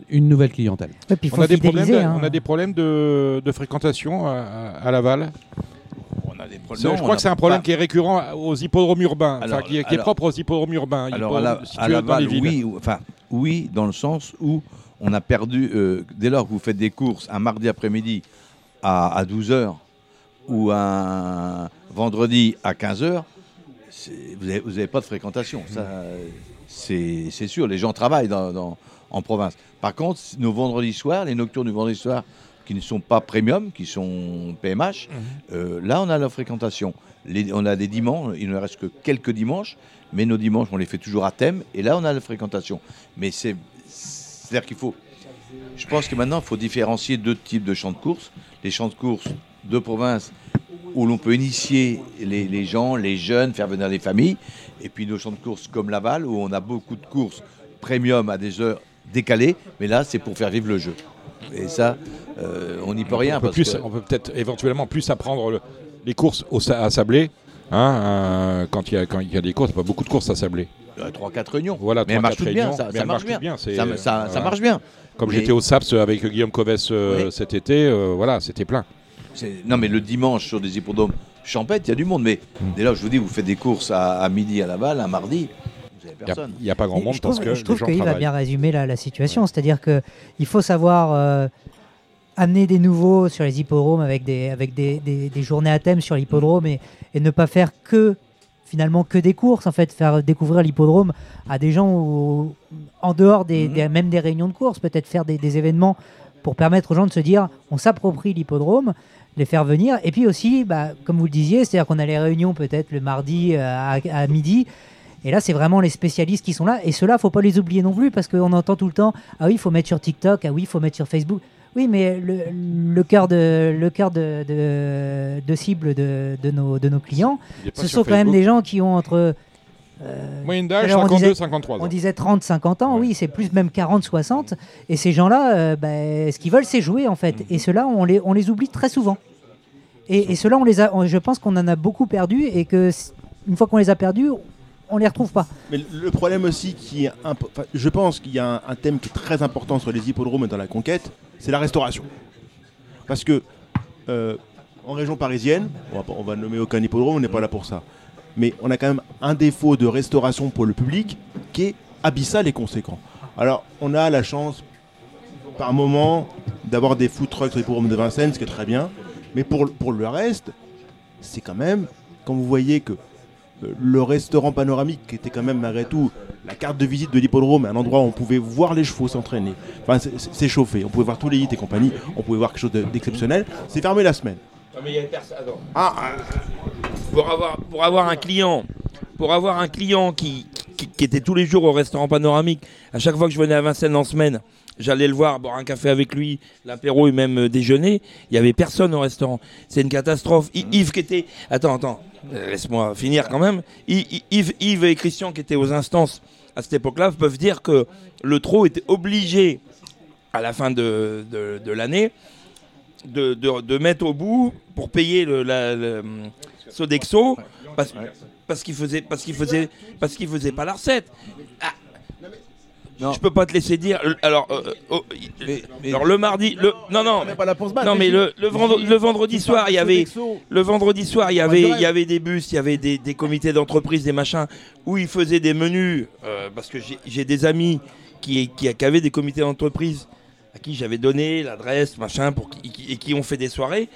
une nouvelle clientèle. Ouais, puis il On a, des problèmes de, fidéliser. hein. on a des problèmes de, de fréquentation à, à Laval. On a des C'est- problèmes. je crois que c'est un problème qui est récurrent aux hippodromes urbains, Alors, qui, est, qui est alors- propre aux hippodromes urbains, Alors à, la, à dans Laval, les villes. oui, enfin oui, dans le sens où on a perdu, euh, dès lors que vous faites des courses un mardi après-midi à, à 12h ou un vendredi à 15h, vous n'avez pas de fréquentation. Ça, c'est sûr, les gens travaillent dans- dans- en province. Par contre, nos vendredis soirs, les nocturnes du vendredi soir, qui ne sont pas premium, qui sont PMH, euh, là on a la fréquentation. Les- on a des dimanches, il ne reste que quelques dimanches, mais nos dimanches on les fait toujours à thème, et là on a la fréquentation. Mais c'est, c'est-à-dire qu'il faut, je pense que maintenant il faut différencier deux types de champs de course. Les champs de course de province où l'on peut initier les, les gens, les jeunes, faire venir les familles, et puis nos champs de course comme Laval où on a beaucoup de courses premium à des heures décalées, mais là c'est pour faire vivre le jeu. Et ça, euh, on n'y peut rien. on peut, parce plus, que- on peut peut-être éventuellement plus apprendre le- les courses au, à Sablé. hein, euh, quand il y, a- quand il y a des courses, pas beaucoup de courses à Sablé. Euh, trois, quatre réunions. Voilà, mais elle marche bien, ça, marche bien. c'est- Ça, marche bien. Comme Mais- j'étais au SAPS avec Guillaume Covès euh, Oui. cet été, euh, voilà, c'était plein. Non, mais le dimanche sur des hippodromes champêtres, il y a du monde. Mais dès là, je vous dis, vous faites des courses à, à midi à Laval, un mardi, vous n'avez Il n'y a, pas grand monde je parce trouve, que je trouve qu'il va bien résumer la, la situation. C'est-à-dire qu'il faut savoir euh, amener des nouveaux sur les hippodromes avec des, avec des, des- des journées à thème sur l'hippodrome et, et ne pas faire que finalement que des courses en fait faire découvrir l'hippodrome à des gens où- en dehors des, Mhm. des- même des réunions de courses peut-être faire des, des événements pour permettre aux gens de se dire on s'approprie l'hippodrome les faire venir et puis aussi bah, comme vous le disiez c'est à dire qu'on a les réunions peut-être le mardi euh, à, à midi et là, c'est vraiment les spécialistes qui sont là. Et ceux-là, faut pas les oublier non plus, parce qu'on entend tout le temps Ah oui, il faut mettre sur TikTok, ah oui, il faut mettre sur Facebook. Oui, mais le, le cœur de, le cœur de, de, de cible de, de, nos, de nos clients, ce sont quand même des gens qui ont entre. Euh, Moyenne d'âge Alors, on disait- 52-53 on ans. disait 30, 50 ans, Ouais. oui, c'est plus même 40, 60. Et ces gens-là, euh, ben, ce qu'ils veulent, c'est jouer, en fait. Mhm. Et ceux-là, on les, on les oublie très souvent. Et, et ceux-là, on les a, on- je pense qu'on en a beaucoup perdus et que une fois qu'on les a perdus, on les retrouve pas. Mais le problème aussi qui est impo- enfin, je pense qu'il y a un, un thème qui est très important sur les hippodromes et dans la conquête, c'est la restauration. Parce que euh, en région parisienne, on va, on va nommer aucun hippodrome, on n'est pas là pour ça. Mais on a quand même un défaut de restauration pour le public qui est abyssal et conséquent. Alors, on a la chance, par moment, d'avoir des food trucks sur l'hippodrome de Vincennes, ce qui est très bien. Mais pour, pour le reste, c'est quand même, quand vous voyez que euh, le restaurant panoramique, qui était quand même malgré tout la carte de visite de l'hippodrome, un endroit où on pouvait voir les chevaux s'entraîner, enfin s'échauffer, on pouvait voir tous les hits et compagnie, on pouvait voir quelque chose de- d'exceptionnel, c'est fermé la semaine. Ah, ah, Pour avoir, un client, pour avoir un client qui, était tous les jours au restaurant panoramique, à chaque fois que je venais à Vincennes en semaine, j'allais le voir, boire un café avec lui, l'apéro et même euh, déjeuner, il y avait personne au restaurant. C'est une catastrophe. Yves qui était, attends, attends, euh, laisse-moi finir quand même. Yves, Yves et Christian qui étaient aux instances à cette époque-là peuvent dire que le trot était obligé à la fin de l'année de, de- de mettre au bout pour payer le, la, le, Sodexo parce, parce qu'il faisait parce qu'il faisait parce qu'il faisait pas la recette. Ah, Non. Je peux pas te laisser dire. euh, Alors, euh, oh, Mais- mais- alors le mardi, le non non. pas battre. Non mais le, le, vendre- le vendredi soir il y avait le vendredi soir, il y avait, il y avait des bus, il y avait des, des comités d'entreprise, des machins, où ils faisaient des menus, euh, parce que j'ai- j'ai des amis qui, qui, qui avaient des comités d'entreprise à qui j'avais donné l'adresse, machin, pour, qui- qui- et qui ont fait des soirées.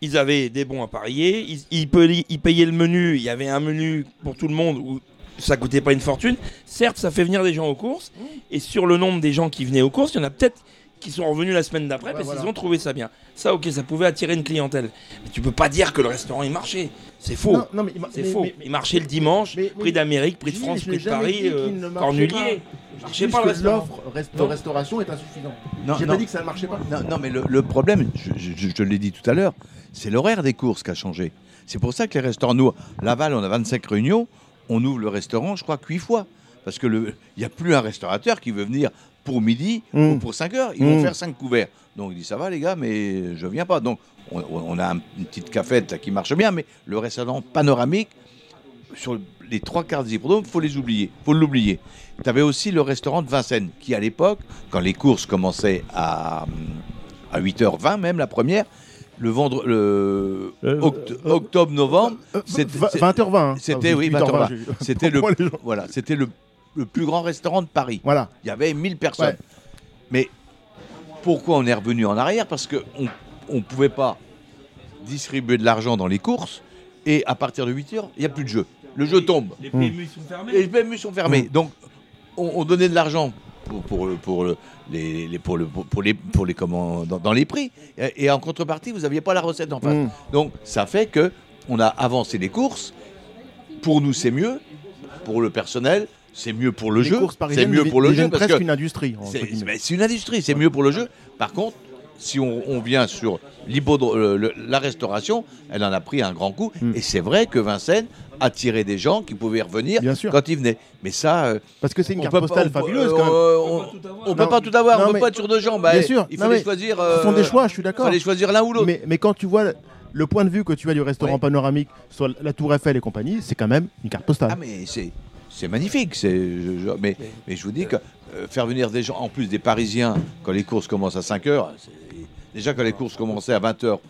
Ils avaient des bons à parier, ils, ils payaient, ils payaient le menu, il y avait un menu pour tout le monde où ça coûtait pas une fortune. Certes, ça fait venir des gens aux courses, et sur le nombre des gens qui venaient aux courses, il y en a peut-être qui sont revenus la semaine d'après parce qu'ils ont trouvé ça bien. Ça, ok, ça pouvait attirer une clientèle. Mais tu peux pas dire que le restaurant il marchait. C'est faux. Non, non, mais C'est mais- faux. mais- il marchait le dimanche, prix d'Amérique, prix de France, prix de Paris, euh, Cornulier. marchait pas le restaurant. l'offre restauration est insuffisante. J'ai pas dit que ça ne marchait pas. Non, non, mais le, problème, je, l'ai dit tout à l'heure, c'est l'horaire des courses qui a changé. C'est pour ça que les restaurants, nous, Laval, on a 25 réunions, on ouvre le restaurant, je crois, que 8 fois. Parce qu'il n'y a plus un restaurateur qui veut venir pour midi Mm. ou pour 5 heures. Ils vont Mm. faire 5 couverts. Donc il dit, ça va les gars, mais je viens pas. Donc on, on a un- une petite cafette là, qui marche bien, mais le restaurant panoramique, sur les trois quarts des hippodromes, il faut les oublier. faut l'oublier. Tu avais aussi le restaurant de Vincennes, qui à l'époque, quand les courses commençaient à, à 8h20 même, la première, le vendre, le Euh, oct- euh, octobre-novembre, Euh, c'était- v- 20h20. hein. c'était, Ah, oui, 8h20, 20h20. j'ai- c'était *laughs* le, voilà, c'était le, le plus grand restaurant de Paris. Voilà. Il y avait 1000 personnes. Ouais. Mais pourquoi on est revenu en arrière Parce qu'on ne pouvait pas distribuer de l'argent dans les courses et à partir de 8 heures, il n'y a plus de jeu. Le jeu tombe. Les Mm. PMU sont fermés. Les PMU sont fermés. Donc, on, on donnait de l'argent pour, pour, le- pour, le- les, les- pour, le- pour- pour les, pour les comment, dans, dans les prix. Et, et en contrepartie, vous n'aviez pas la recette en face. Mm. Donc, ça fait que on a avancé les courses. Pour nous, c'est mieux. Pour le personnel, c'est mieux pour le Les jeu. C'est mieux pour le jeu. Parce presque que une industrie. c'est c'est une industrie, c'est mieux pour le jeu. Par contre, si on, on vient sur l'hippodro- le- le- la restauration, elle en a pris un grand coup. Mm. Et c'est vrai que Vincennes attirait des gens qui pouvaient revenir Bien sûr. quand ils venaient. Mais ça, euh, Parce que c'est une on carte peut postale pas- on peut- fabuleuse quand même. euh, on- On peut pas tout avoir, non, on peut mais- pas être sur deux jambes. bah, Bien sûr. Il Non, mais choisir. Ce sont euh, des choix, je suis Il d'accord. fallait choisir l'un ou l'autre. Mais, mais quand tu vois le point de vue que tu as du restaurant Ouais. panoramique sur la Tour Eiffel et compagnie, c'est quand même une carte postale. Ah mais c'est c'est magnifique. C'est je- je- mais, mais je vous dis que euh, faire venir des gens, en plus des Parisiens, quand les courses commencent à 5 heures, déjà quand les courses commençaient à 20 heures,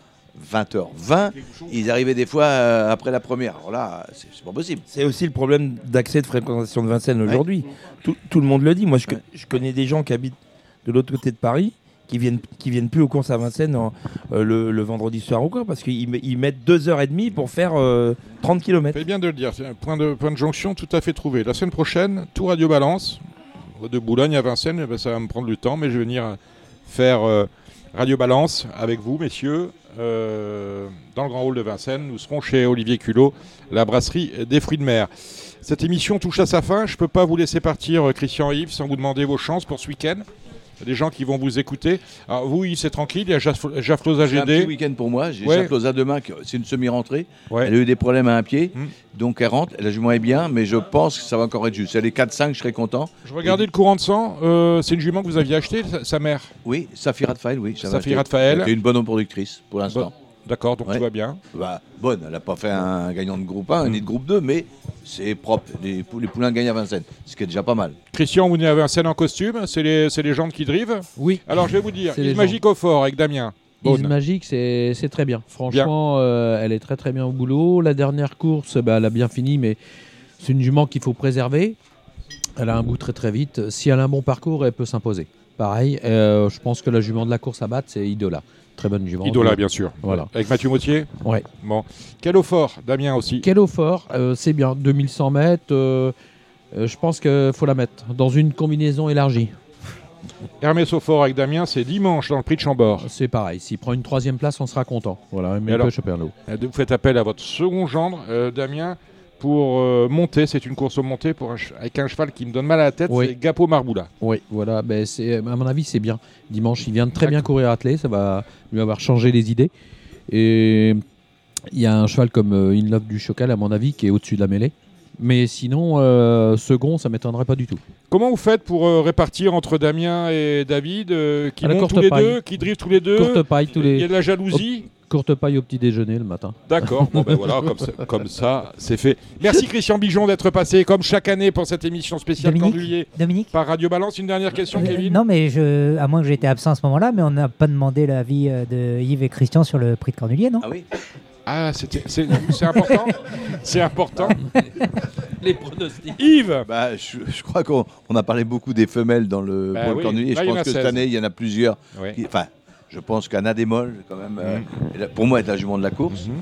20h20. Ils arrivaient des fois euh, après la première. Alors là, c'est c'est pas possible. C'est aussi le problème d'accès de fréquentation de Vincennes aujourd'hui. Tout, tout le monde le dit. Moi, je, co- Ouais. je connais des gens qui habitent de l'autre côté de Paris qui viennent, qui viennent plus aux courses à Vincennes en- euh, le, vendredi soir ou quoi, parce qu'ils ils mettent deux heures et demie pour faire euh, 30 km. Faites bien de le dire. C'est un point de, jonction tout à fait trouvé. La semaine prochaine, tout Radio Balance, de Boulogne à Vincennes, eh ben, ça va me prendre du temps, mais je vais venir faire euh, Radio Balance avec vous, messieurs, euh, dans le grand hall de Vincennes. Nous serons chez Olivier Culot, la brasserie des fruits de mer. Cette émission touche à sa fin. Je ne peux pas vous laisser partir, euh, Christian Yves, sans vous demander vos chances pour ce week-end. Il y a des gens qui vont vous écouter. Alors vous, Yves, c'est tranquille. Il y a Jaf- Jafloza C'est un petit GD. week-end pour moi. J'ai Ouais. Chaplosa demain, c'est une semi-rentrée. Ouais. Elle a eu des problèmes à un pied, Hmm. donc elle rentre. La jument est bien, mais je pense que ça va encore être juste. Si elle est 4-5, je serai content. Je regardais le courant de sang. euh, c'est une jument que vous aviez achetée, sa, mère? Oui, Safira Faël, oui. Safira. Faël. C'est une bonne productrice pour l'instant. D'accord, donc Ouais. tout va bien. Bah, bonne, elle n'a pas fait un gagnant de groupe 1 ni de groupe 2, mais c'est propre. Les, pou- les poulains gagnent à Vincennes, ce qui est déjà pas mal. Christian, vous venez à Vincennes en costume. C'est les, c'est les gens qui drivent. Oui. Alors je vais vous dire, gens. Magique au fort avec Damien. Bonne. Magic, c'est c'est très bien. Franchement, euh, elle est très très bien au boulot. La dernière course, bah, elle a bien fini, mais c'est une jument qu'il faut préserver. Elle a un bout très très vite. Si elle a un bon parcours, elle peut s'imposer. Pareil, euh, je pense que la jument de la course à battre, c'est Idola. Très bonne jument. Idola, bien sûr. Voilà. Avec Mathieu Mautier. Ouais. Bon. Quel au fort, Damien aussi. Quel eau fort, euh, c'est bien. 2100 mètres, euh, euh, je pense qu'il faut la mettre dans une combinaison élargie. Hermès au fort avec Damien, c'est dimanche dans le prix de Chambord. C'est pareil. S'il prend une troisième place, on sera content. Voilà, mais alors Vous faites appel à votre second gendre, Damien, pour euh, monter. C'est une course au monté pour un ch- avec un cheval qui me donne mal à la tête. Oui. C'est Gapo Marboula. Oui, voilà. Ben, c'est, à mon avis, c'est bien. Dimanche, il vient de très bien courir attelé. Ça va lui avoir changé les idées. Et il y a un cheval comme euh, In Love du Chocal, à mon avis, qui est au-dessus de la mêlée. Mais sinon, euh, second, ça m'étonnerait pas du tout. Comment vous faites pour euh, répartir entre Damien et David, euh, qui À montent tous les paille. deux, qui drivent tous les deux? Courte paille, tous Il y a les de la jalousie? Courte paille au petit déjeuner le matin. D'accord, bon ben voilà, comme ça, *laughs* comme ça, c'est fait. Merci Christian Bijon d'être passé, comme chaque année, pour cette émission spéciale Dominique Dominique par Radio Balance. Une dernière question, Euh, Kevin Non, mais je, à moins que j'étais absent à ce moment-là, mais on n'a pas demandé l'avis euh, de Yves et Christian sur le prix de Cornulier, non? Ah oui Ah, c'est important C'est important *laughs* Les pronostics. Yves bah, je, je crois qu'on on a parlé beaucoup des femelles dans le Bah oui, cornulier. Je pense que cette 16. année, il y en a plusieurs. Enfin, je pense qu'Anna Démol, quand même, euh, Mhm. est la- pour moi, est la jument de la course. Mhm.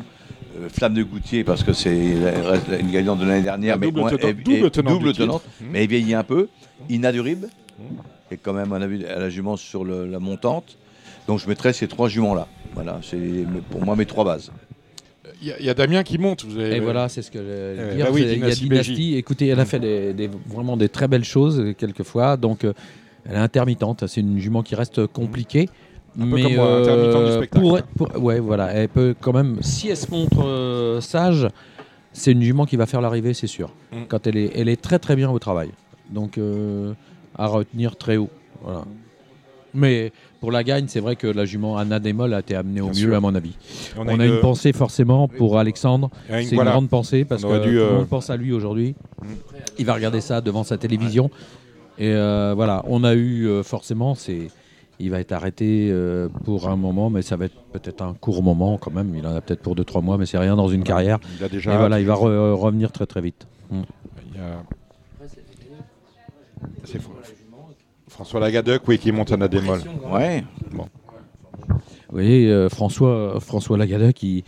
Euh, Flamme de Goutier, parce que c'est la- la- une gagnante de l'année dernière, La mais double moins- tenante- et- double tenante double Mhm. mais elle vieillit un peu. Ina Durib, et quand même, on a vu à la jument sur le- la montante. Donc je mettrais ces trois juments-là. Voilà, c'est pour moi mes trois bases. Il y, a- il y a Damien qui monte. Vous avez, Et voilà, c'est ce que j'allais Euh, dire. bah oui, il y a Dynastie Dynastie. Écoutez, elle a fait des, des- vraiment des très belles choses quelquefois. Donc, euh, elle est intermittente. C'est une jument qui reste compliquée. Un peu mais comme moi, intermittente du spectacle. pour, pour- ouais, voilà, elle peut quand même, si elle se montre euh, sage, c'est une jument qui va faire l'arrivée, c'est sûr. Mm. Quand elle est, elle est très très bien au travail. Donc, euh, à retenir très haut. Voilà. Mais pour la gagne, c'est vrai que la jument Anna Démol a été amenée au Bien mieux, sûr. à mon avis. On On a une pensée forcément pour Alexandre. une- C'est voilà. une grande pensée parce On que aurait tout dû, le euh, monde pense à lui aujourd'hui. Mm. Il va regarder ça devant sa télévision. Et euh, voilà, on a eu euh, forcément, c'est, il va être arrêté euh, pour un moment, mais ça va être peut-être un court moment quand même. Il en a peut-être pour 2-3 mois, mais c'est rien dans une carrière. Il a déjà. Et voilà, il va re- revenir très très vite. il y a- C'est Fr- François Lagadec, oui, qui monte un adémol. Ouais. Vous voyez, euh, François, François Lagadec, il,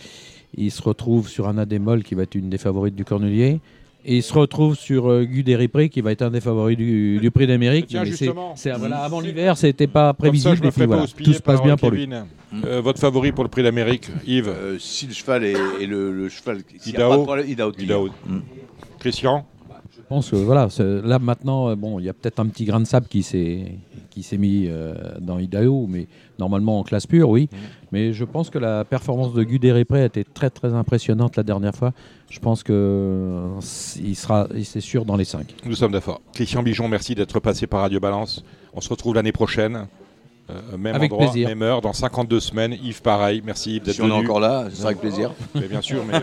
il se retrouve sur un adémol qui va être une des favorites du Cornelier. Et il se retrouve sur euh, Guy Desripré, qui va être un des favoris du, du prix d'Amérique. Tiens, Mais c'est- justement. c'est- voilà, avant l'hiver, c'était pas Comme ça, prévisible. je me et puis ferai pas voilà, houspiller tout se passe bien euh, pour lui. Euh, votre favori pour le prix d'Amérique, Yves Euh, si le cheval est, est le, le cheval, s'il y a Idaho. pas de problème, Idaho. Idaho. Mm. Christian pense que voilà, là maintenant, euh, bon, il y a peut-être un petit grain de sable qui s'est qui s'est mis euh, dans Idaho, mais normalement en classe pure, oui. Mais je pense que la performance de Guy Desripré a été très très impressionnante la dernière fois. Je pense que euh, il sera, c'est sûr dans les 5. Nous sommes d'accord. Christian Bijon, merci d'être passé par Radio Balance. On se retrouve l'année prochaine. Euh, même Avec endroit, plaisir. même heure, dans 52 semaines. Yves, pareil. Merci Yves d'être Si on est encore là, ce sera avec plaisir. *laughs* Mais bien sûr, mais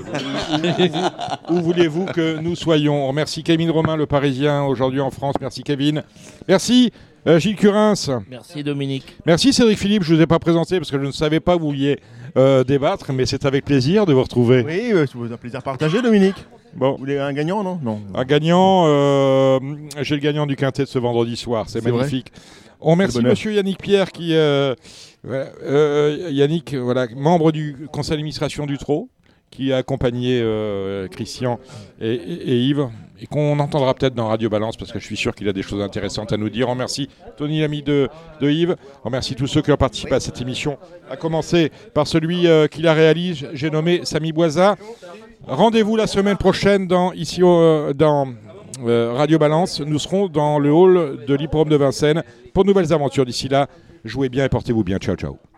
où, voulez-vous que nous soyons? On remercie Kevin Romain, le Parisien, aujourd'hui en France. Merci Kevin. Merci Euh, Gilles Curins. Merci Dominique. Merci Cédric Philippe. Je ne vous ai pas présenté parce que je ne savais pas que vous vouliez euh, débattre, mais c'est avec plaisir de vous retrouver. Oui, c'est un plaisir partagé, Dominique. Bon, Vous voulez un gagnant, non? Non. un gagnant, euh, j'ai le gagnant du quintet de ce vendredi soir. C'est C'est vrai magnifique. On remercie. Monsieur Yannick Pierre qui, euh, euh, Yannick, voilà, membre du conseil d'administration du TRO, qui a accompagné euh, Christian et, et- et Yves, et qu'on entendra peut-être dans Radio Balance, parce que je suis sûr qu'il a des choses intéressantes à nous dire. On remercie Tony, l'ami de, de Yves. On remercie tous ceux qui ont participé à cette émission, à commencer par celui euh, qui la réalise, j'ai nommé Samy Boisa. Rendez-vous la semaine prochaine dans, ici au- dans Radio Balance. Nous serons dans le hall de l'Hippodrome de Vincennes pour de nouvelles aventures. D'ici là, jouez bien et portez-vous bien. Ciao, ciao.